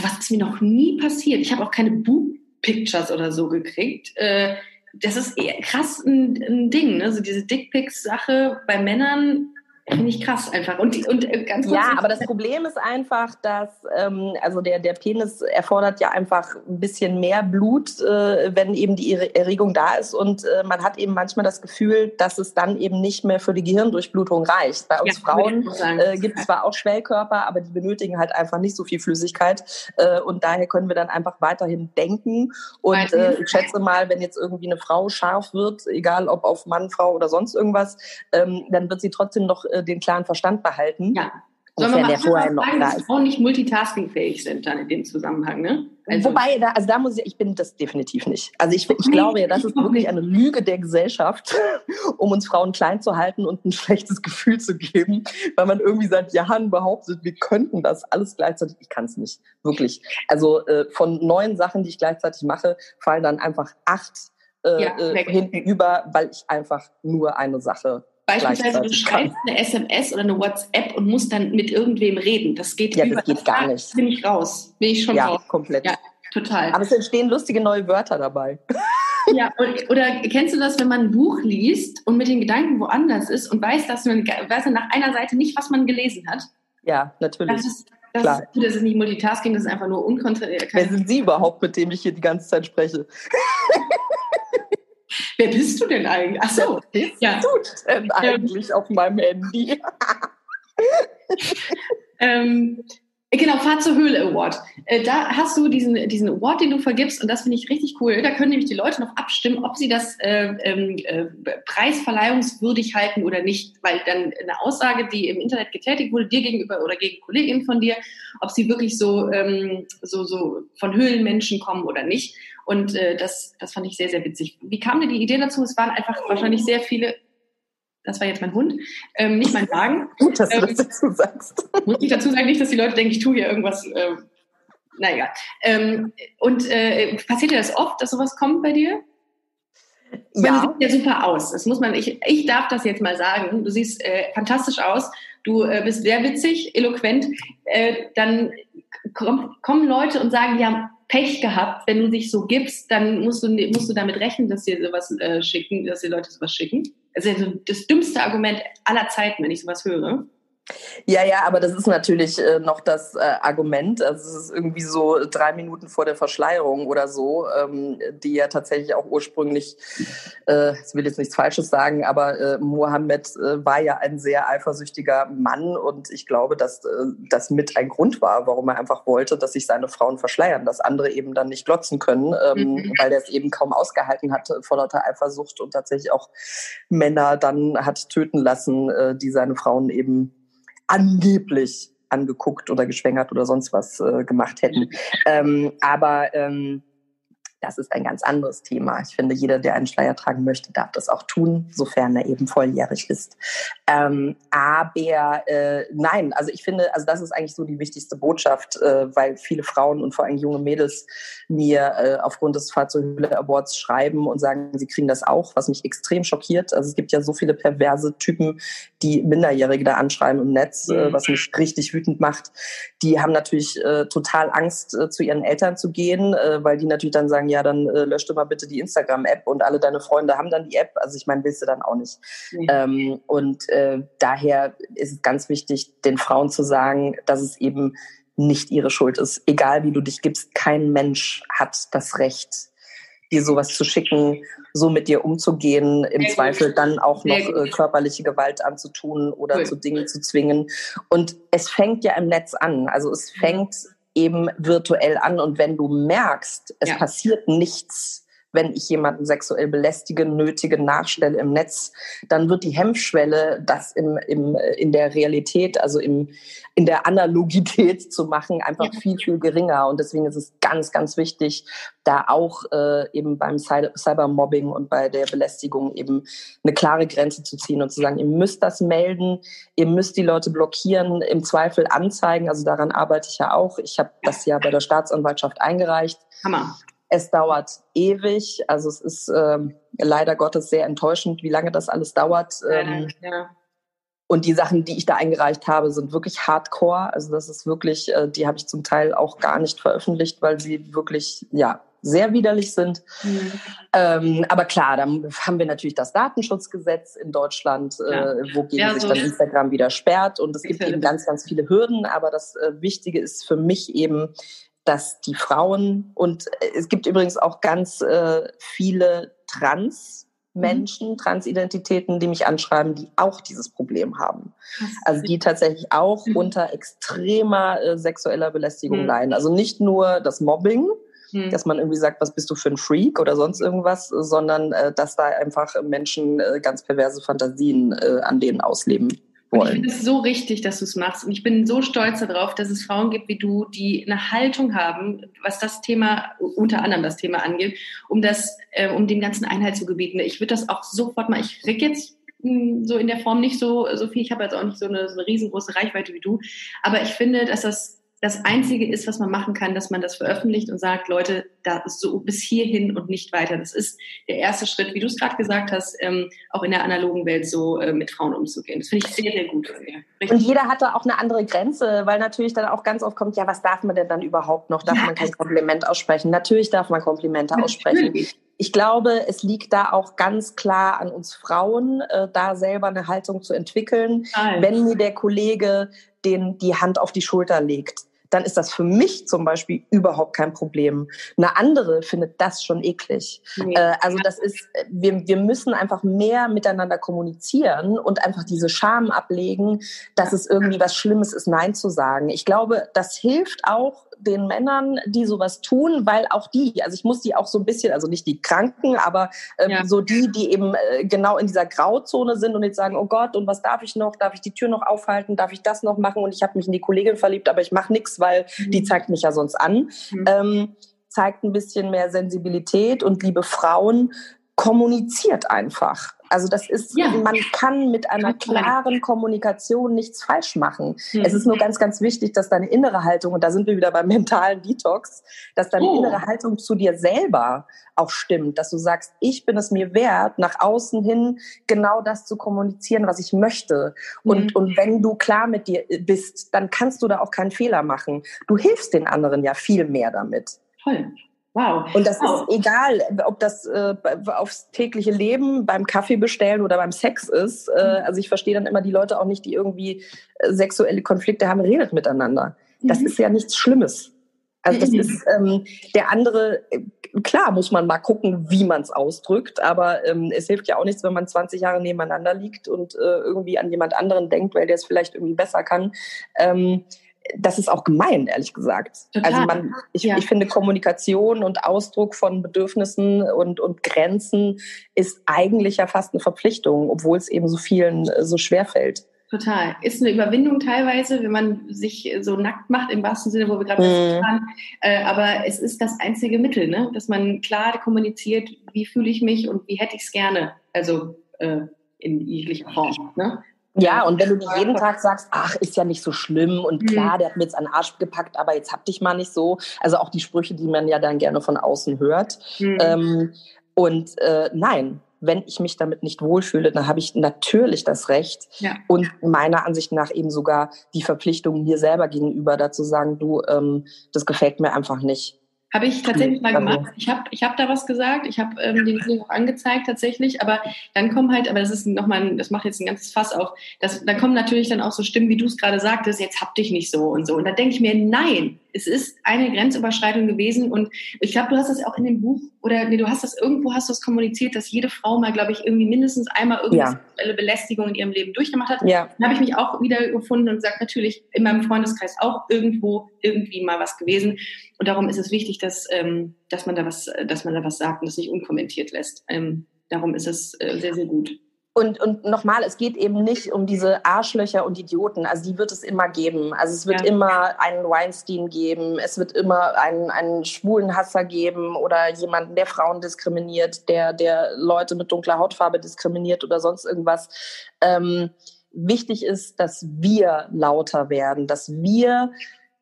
Was ist mir noch nie passiert. Ich habe auch keine Boob-Pictures oder so gekriegt. Äh, das ist eher krass ein, ein Ding, ne? Also diese Dickpics-Sache bei Männern Finde ich krass einfach. Und, und äh, ganz kurz. Ja, aber das Problem ist einfach, dass ähm, also der, der Penis erfordert ja einfach ein bisschen mehr Blut, äh, wenn eben die Erregung da ist. Und äh, man hat eben manchmal das Gefühl, dass es dann eben nicht mehr für die Gehirndurchblutung reicht. Bei uns ja, Frauen äh, gibt es zwar auch Schwellkörper, aber die benötigen halt einfach nicht so viel Flüssigkeit. Äh, und daher können wir dann einfach weiterhin denken. Und äh, ich schätze mal, wenn jetzt irgendwie eine Frau scharf wird, egal ob auf Mann, Frau oder sonst irgendwas, ähm, dann wird sie trotzdem noch äh, den klaren Verstand behalten. Ja. Sollen wir mal vorher noch sagen, dass Frauen nicht multitaskingfähig sind dann in dem Zusammenhang, ne? Also Wobei, da, also da muss ich, ich bin das definitiv nicht. Also ich, ich glaube ja, das ist wirklich eine Lüge der Gesellschaft, um uns Frauen klein zu halten und ein schlechtes Gefühl zu geben, weil man irgendwie seit Jahren behauptet, wir könnten das alles gleichzeitig. Ich kann es nicht, wirklich. Also äh, von neun Sachen, die ich gleichzeitig mache, fallen dann einfach acht äh, ja, äh, hinten über, weil ich einfach nur eine Sache Beispielsweise, du schreibst eine SMS oder eine WhatsApp und musst dann mit irgendwem reden. Das geht ja, das geht gar nicht. Bin ich raus. Bin ich schon ja, raus. komplett. Ja, total. Aber es entstehen lustige neue Wörter dabei. Ja, oder kennst du das, wenn man ein Buch liest und mit den Gedanken woanders ist und weiß, dass man weiß nach einer Seite nicht, was man gelesen hat? Ja, natürlich. Das ist, das, Klar. Ist, das ist nicht Multitasking, das ist einfach nur unkontrolliert. Wer sind Sie überhaupt, mit dem ich hier die ganze Zeit spreche? Wer bist du denn eigentlich? Ach so. Ja. du denn eigentlich ja. auf meinem Handy? ähm, Genau, Fahrt zur Höhle Award. Äh, da hast du diesen, diesen Award, den du vergibst, und das finde ich richtig cool. Da können nämlich die Leute noch abstimmen, ob sie das äh, ähm, äh, preisverleihungswürdig halten oder nicht, weil dann eine Aussage, die im Internet getätigt wurde, dir gegenüber oder gegen Kolleginnen von dir, ob sie wirklich so, ähm, so, so von Höhlenmenschen kommen oder nicht. Und äh, das, das fand ich sehr, sehr witzig. Wie kam dir die Idee dazu? Es waren einfach wahrscheinlich sehr viele das war jetzt mein Hund, ähm, nicht mein Wagen. Gut, dass du ähm, das dazu sagst. Muss ich dazu sagen, nicht, dass die Leute denken, ich tue hier irgendwas. Äh, naja. Ähm, und äh, passiert dir das oft, dass sowas kommt bei dir? Ja. Du siehst ja super aus. Das muss man, ich, ich darf das jetzt mal sagen. Du siehst äh, fantastisch aus. Du äh, bist sehr witzig, eloquent. Äh, dann komm, kommen Leute und sagen, ja, Pech gehabt, wenn du dich so gibst, dann musst du, musst du damit rechnen, dass dir sowas äh, schicken, dass die Leute sowas schicken. Das ist das dümmste Argument aller Zeiten, wenn ich sowas höre. Ja, ja, aber das ist natürlich äh, noch das äh, Argument. Also es ist irgendwie so drei Minuten vor der Verschleierung oder so, ähm, die ja tatsächlich auch ursprünglich, äh, ich will jetzt nichts Falsches sagen, aber äh, Mohammed äh, war ja ein sehr eifersüchtiger Mann und ich glaube, dass äh, das mit ein Grund war, warum er einfach wollte, dass sich seine Frauen verschleiern, dass andere eben dann nicht glotzen können, ähm, mhm. weil er es eben kaum ausgehalten hat vor lauter Eifersucht und tatsächlich auch Männer dann hat töten lassen, äh, die seine Frauen eben angeblich angeguckt oder geschwängert oder sonst was äh, gemacht hätten. Ähm, aber ähm, das ist ein ganz anderes Thema. Ich finde, jeder, der einen Schleier tragen möchte, darf das auch tun, sofern er eben volljährig ist. Ähm, aber äh, nein, also ich finde, also das ist eigentlich so die wichtigste Botschaft, äh, weil viele Frauen und vor allem junge Mädels mir äh, aufgrund des Fahrzeughülle Awards schreiben und sagen, sie kriegen das auch, was mich extrem schockiert. Also es gibt ja so viele perverse Typen, die Minderjährige da anschreiben im Netz, äh, mhm. was mich richtig wütend macht. Die haben natürlich äh, total Angst, äh, zu ihren Eltern zu gehen, weil die natürlich dann sagen, ja, dann äh, lösch du mal bitte die Instagram-App und alle deine Freunde haben dann die App. Also ich meine, willst du dann auch nicht. Mhm. Ähm, und äh, daher ist es ganz wichtig, den Frauen zu sagen, dass es eben nicht ihre Schuld ist. Egal wie du dich gibst, kein Mensch hat das Recht, dir sowas zu schicken, so mit dir umzugehen, im Sehr Zweifel gut. dann auch noch äh, körperliche Gewalt anzutun oder cool. zu Dingen zu zwingen. Und es fängt ja im Netz an. Also es fängt eben virtuell an. Und wenn du merkst, es ja. passiert nichts, wenn ich jemanden sexuell belästige, nötige, nachstelle im Netz, dann wird die Hemmschwelle, das im, im, in der Realität, also im, in der Analogität zu machen, einfach ja. viel, viel geringer. Und deswegen ist es ganz, ganz wichtig, da auch äh, eben beim Cybermobbing und bei der Belästigung eben eine klare Grenze zu ziehen und zu sagen, ihr müsst das melden, ihr müsst die Leute blockieren, im Zweifel anzeigen. Also daran arbeite ich ja auch. Ich habe das ja bei der Staatsanwaltschaft eingereicht. Hammer. Es dauert ewig. Also es ist ähm, leider Gottes sehr enttäuschend, wie lange das alles dauert. Ähm, ja. Und die Sachen, die ich da eingereicht habe, sind wirklich hardcore. Also das ist wirklich, äh, die habe ich zum Teil auch gar nicht veröffentlicht, weil sie wirklich, ja, sehr widerlich sind. Mhm. Ähm, aber klar, dann haben wir natürlich das Datenschutzgesetz in Deutschland, äh, ja. äh, wogegen ja, sich dann Instagram wieder sperrt. Und es gibt eben ganz, ganz viele Hürden. Aber das äh, Wichtige ist für mich eben, dass die Frauen und äh, es gibt übrigens auch ganz äh, viele Trans-Menschen, mhm. Transidentitäten, die mich anschreiben, die auch dieses Problem haben. Also die tatsächlich auch mhm. unter extremer äh, sexueller Belästigung mhm. leiden. Also nicht nur das Mobbing, mhm. dass man irgendwie sagt, was bist du für ein Freak oder sonst irgendwas, sondern äh, dass da einfach Menschen äh, ganz perverse Fantasien äh, an denen ausleben wollen. ich finde es so richtig, dass du es machst. Und ich bin so stolz darauf, dass es Frauen gibt wie du, die eine Haltung haben, was das Thema, unter anderem das Thema angeht, um das, äh, um dem ganzen Einhalt zu gebieten. Ich würde das auch sofort mal, ich krieg jetzt hm, so in der Form nicht so, so viel. Ich habe jetzt auch nicht so eine, so eine riesengroße Reichweite wie du. Aber ich finde, dass das das Einzige ist, was man machen kann, dass man das veröffentlicht und sagt, Leute, da ist so bis hierhin und nicht weiter. Das ist der erste Schritt, wie du es gerade gesagt hast, ähm, auch in der analogen Welt so äh, mit Frauen umzugehen. Das finde ich sehr, sehr gut. Und jeder hat da auch eine andere Grenze, weil natürlich dann auch ganz oft kommt, ja, was darf man denn dann überhaupt noch? Darf ja. man kein Kompliment aussprechen? Natürlich darf man Komplimente aussprechen. Ich glaube, es liegt da auch ganz klar an uns Frauen, äh, da selber eine Haltung zu entwickeln. Nein. Wenn mir der Kollege den die Hand auf die Schulter legt, dann ist das für mich zum Beispiel überhaupt kein Problem. Eine andere findet das schon eklig. Nee. Äh, also das ist, wir, wir müssen einfach mehr miteinander kommunizieren und einfach diese Scham ablegen, dass es irgendwie was Schlimmes ist, Nein zu sagen. Ich glaube, das hilft auch den Männern, die sowas tun, weil auch die, also ich muss die auch so ein bisschen, also nicht die Kranken, aber ähm, ja. so die, die eben äh, genau in dieser Grauzone sind und jetzt sagen, oh Gott, und was darf ich noch? Darf ich die Tür noch aufhalten? Darf ich das noch machen? Und ich habe mich in die Kollegin verliebt, aber ich mache nichts, weil mhm. die zeigt mich ja sonst an. Mhm. Ähm, zeigt ein bisschen mehr Sensibilität und liebe Frauen, kommuniziert einfach. Also das ist, ja. man kann mit einer klaren Kommunikation nichts falsch machen. Mhm. Es ist nur ganz, ganz wichtig, dass deine innere Haltung, und da sind wir wieder beim mentalen Detox, dass deine oh. innere Haltung zu dir selber auch stimmt, dass du sagst, ich bin es mir wert, nach außen hin genau das zu kommunizieren, was ich möchte. Und, mhm. und wenn du klar mit dir bist, dann kannst du da auch keinen Fehler machen. Du hilfst den anderen ja viel mehr damit. Toll. Wow. Und das wow. ist egal, ob das äh, aufs tägliche Leben, beim Kaffee bestellen oder beim Sex ist. Äh, mhm. also ich verstehe dann immer die Leute auch nicht, die irgendwie äh, sexuelle Konflikte haben, redet miteinander. Das mhm. ist ja nichts Schlimmes. Also das mhm. ist ähm, der andere, äh, klar muss man mal gucken, wie man es ausdrückt, aber ähm, es hilft ja auch nichts, wenn man 20 Jahre nebeneinander liegt und äh, irgendwie an jemand anderen denkt, weil der es vielleicht irgendwie besser kann. Ähm, das ist auch gemein, ehrlich gesagt. Total. Also man, ich, ja. ich finde Kommunikation und Ausdruck von Bedürfnissen und, und Grenzen ist eigentlich ja fast eine Verpflichtung, obwohl es eben so vielen äh, so schwer fällt. Total. Ist eine Überwindung teilweise, wenn man sich so nackt macht, im wahrsten Sinne, wo wir gerade mm. waren. Äh, aber es ist das einzige Mittel, ne? dass man klar kommuniziert, wie fühle ich mich und wie hätte ich es gerne. Also äh, in jeglicher Form. Ne? Ja, und wenn du dir jeden Tag sagst, ach, ist ja nicht so schlimm und mhm. klar, der hat mir jetzt an den Arsch gepackt, aber jetzt hab dich mal nicht so. Also auch die Sprüche, die man ja dann gerne von außen hört. Mhm. Ähm, und äh, nein, wenn ich mich damit nicht wohlfühle, dann habe ich natürlich das Recht ja. und meiner Ansicht nach eben sogar die Verpflichtung mir selber gegenüber, dazu sagen, du, ähm, das gefällt mir einfach nicht. Habe ich tatsächlich mal gemacht. Ich habe ich hab da was gesagt, ich habe ähm, den Video auch angezeigt tatsächlich, aber dann kommen halt, aber das ist nochmal, das macht jetzt ein ganzes Fass auf, das, dann kommen natürlich dann auch so Stimmen, wie du es gerade sagtest, jetzt hab dich nicht so und so. Und da denke ich mir, nein, es ist eine Grenzüberschreitung gewesen und ich glaube, du hast das auch in dem Buch oder nee, du hast das irgendwo hast du es kommuniziert, dass jede Frau mal, glaube ich, irgendwie mindestens einmal irgendeine ja. Belästigung in ihrem Leben durchgemacht hat. Ja. Dann habe ich mich auch wieder gefunden und gesagt, natürlich in meinem Freundeskreis auch irgendwo irgendwie mal was gewesen und darum ist es wichtig, dass ähm, dass man da was, dass man da was sagt und das nicht unkommentiert lässt. Ähm, darum ist es äh, sehr sehr gut. Und, und nochmal, es geht eben nicht um diese Arschlöcher und Idioten. Also die wird es immer geben. Also es wird ja. immer einen Weinstein geben. Es wird immer einen, einen schwulen Hasser geben oder jemanden, der Frauen diskriminiert, der, der Leute mit dunkler Hautfarbe diskriminiert oder sonst irgendwas. Ähm, wichtig ist, dass wir lauter werden, dass wir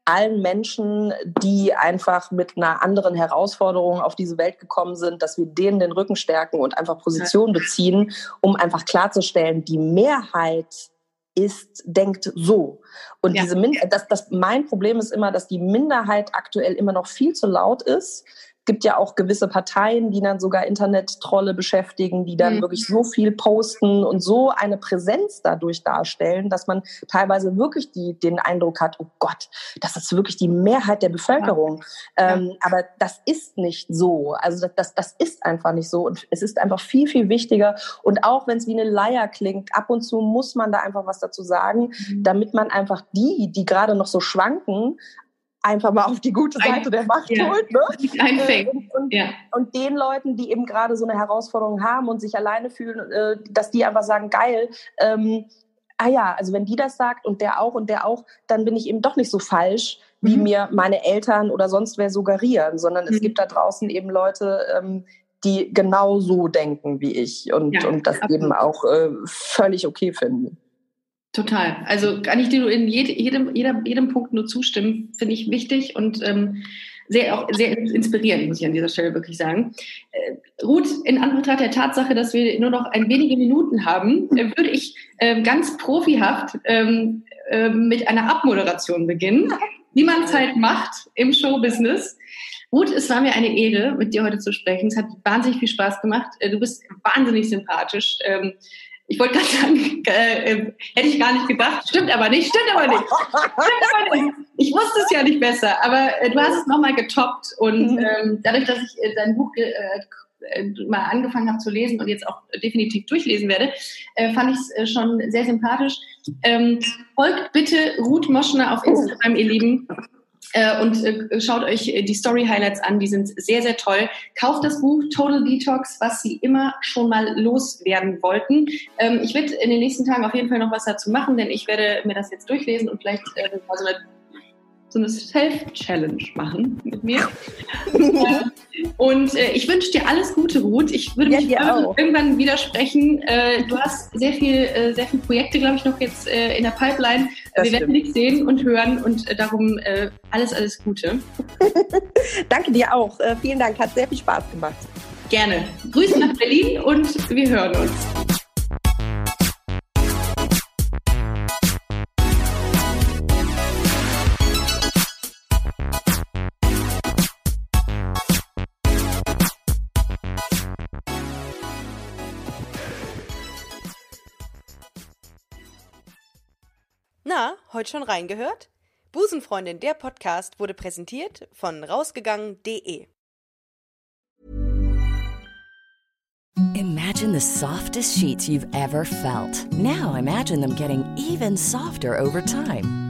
allen Menschen, die einfach mit einer anderen Herausforderung auf diese Welt gekommen sind, dass wir denen den Rücken stärken und einfach Position beziehen, um einfach klarzustellen, die Mehrheit ist, denkt so. Und ja. diese Min das, das, mein Problem ist immer, dass die Minderheit aktuell immer noch viel zu laut ist gibt ja auch gewisse Parteien, die dann sogar Internet-Trolle beschäftigen, die dann mhm. wirklich so viel posten und so eine Präsenz dadurch darstellen, dass man teilweise wirklich die, den Eindruck hat, oh Gott, das ist wirklich die Mehrheit der Bevölkerung. Ja. Ähm, aber das ist nicht so. Also das, das, das ist einfach nicht so. Und es ist einfach viel, viel wichtiger. Und auch wenn es wie eine Leier klingt, ab und zu muss man da einfach was dazu sagen, mhm. damit man einfach die, die gerade noch so schwanken, einfach mal auf die gute Seite der Macht ja. holt. Ne? Äh, und, und, ja. und, den Leuten, die eben gerade so eine Herausforderung haben und sich alleine fühlen, äh, dass die einfach sagen, geil, ähm, ah ja, also wenn die das sagt und der auch und der auch, dann bin ich eben doch nicht so falsch, wie mhm. mir meine Eltern oder sonst wer suggerieren, sondern es mhm. gibt da draußen eben Leute, ähm, die genau so denken wie ich und, ja, und das absolut. eben auch äh, völlig okay finden. Total. Also kann ich dir in jedem, jedem, jedem Punkt nur zustimmen, finde ich wichtig und ähm, sehr, auch sehr inspirierend, muss ich an dieser Stelle wirklich sagen. Äh, Ruth, in Anbetracht der Tatsache, dass wir nur noch ein wenige Minuten haben, äh, würde ich äh, ganz profihaft ähm, äh, mit einer Abmoderation beginnen, wie man es halt macht im Showbusiness. Ruth, es war mir eine Ehre, mit dir heute zu sprechen. Es hat wahnsinnig viel Spaß gemacht. Äh, du bist wahnsinnig sympathisch. Ähm, Ich wollte gerade sagen, äh, äh, hätte ich gar nicht gedacht. Stimmt aber nicht, stimmt aber nicht. Stimmt aber nicht. Ich wusste es ja nicht besser, aber äh, du hast es nochmal getoppt. Und mhm. ähm, dadurch, dass ich äh, dein Buch äh, äh, mal angefangen habe zu lesen und jetzt auch definitiv durchlesen werde, fand ich es schon sehr sympathisch. Ähm, folgt bitte Ruth Moschner auf Instagram, ihr Lieben. Äh, und äh, schaut euch äh, die Story Highlights an, die sind sehr, sehr toll. Kauft das Buch Total Detox, was Sie immer schon mal loswerden wollten. Ähm, ich werde in den nächsten Tagen auf jeden Fall noch was dazu machen, denn ich werde mir das jetzt durchlesen und vielleicht äh, so eine so eine Self-Challenge machen mit mir. und äh, ich wünsche dir alles Gute, Ruth. Ich würde mich ja, irgendwann widersprechen. Äh, du hast sehr viel, äh, sehr viele Projekte, glaube ich, noch jetzt äh, in der Pipeline. Das Wir stimmt. werden dich sehen und hören und äh, darum äh, alles, alles Gute. Danke dir auch. vielen Dank, hat sehr viel Spaß gemacht. Gerne. Grüße nach Berlin und wir hören uns. Heute schon reingehört? Busenfreundin, der Podcast wurde präsentiert von rausgegangen.de. Imagine the softest sheets you've ever felt. Now imagine them getting even softer over time.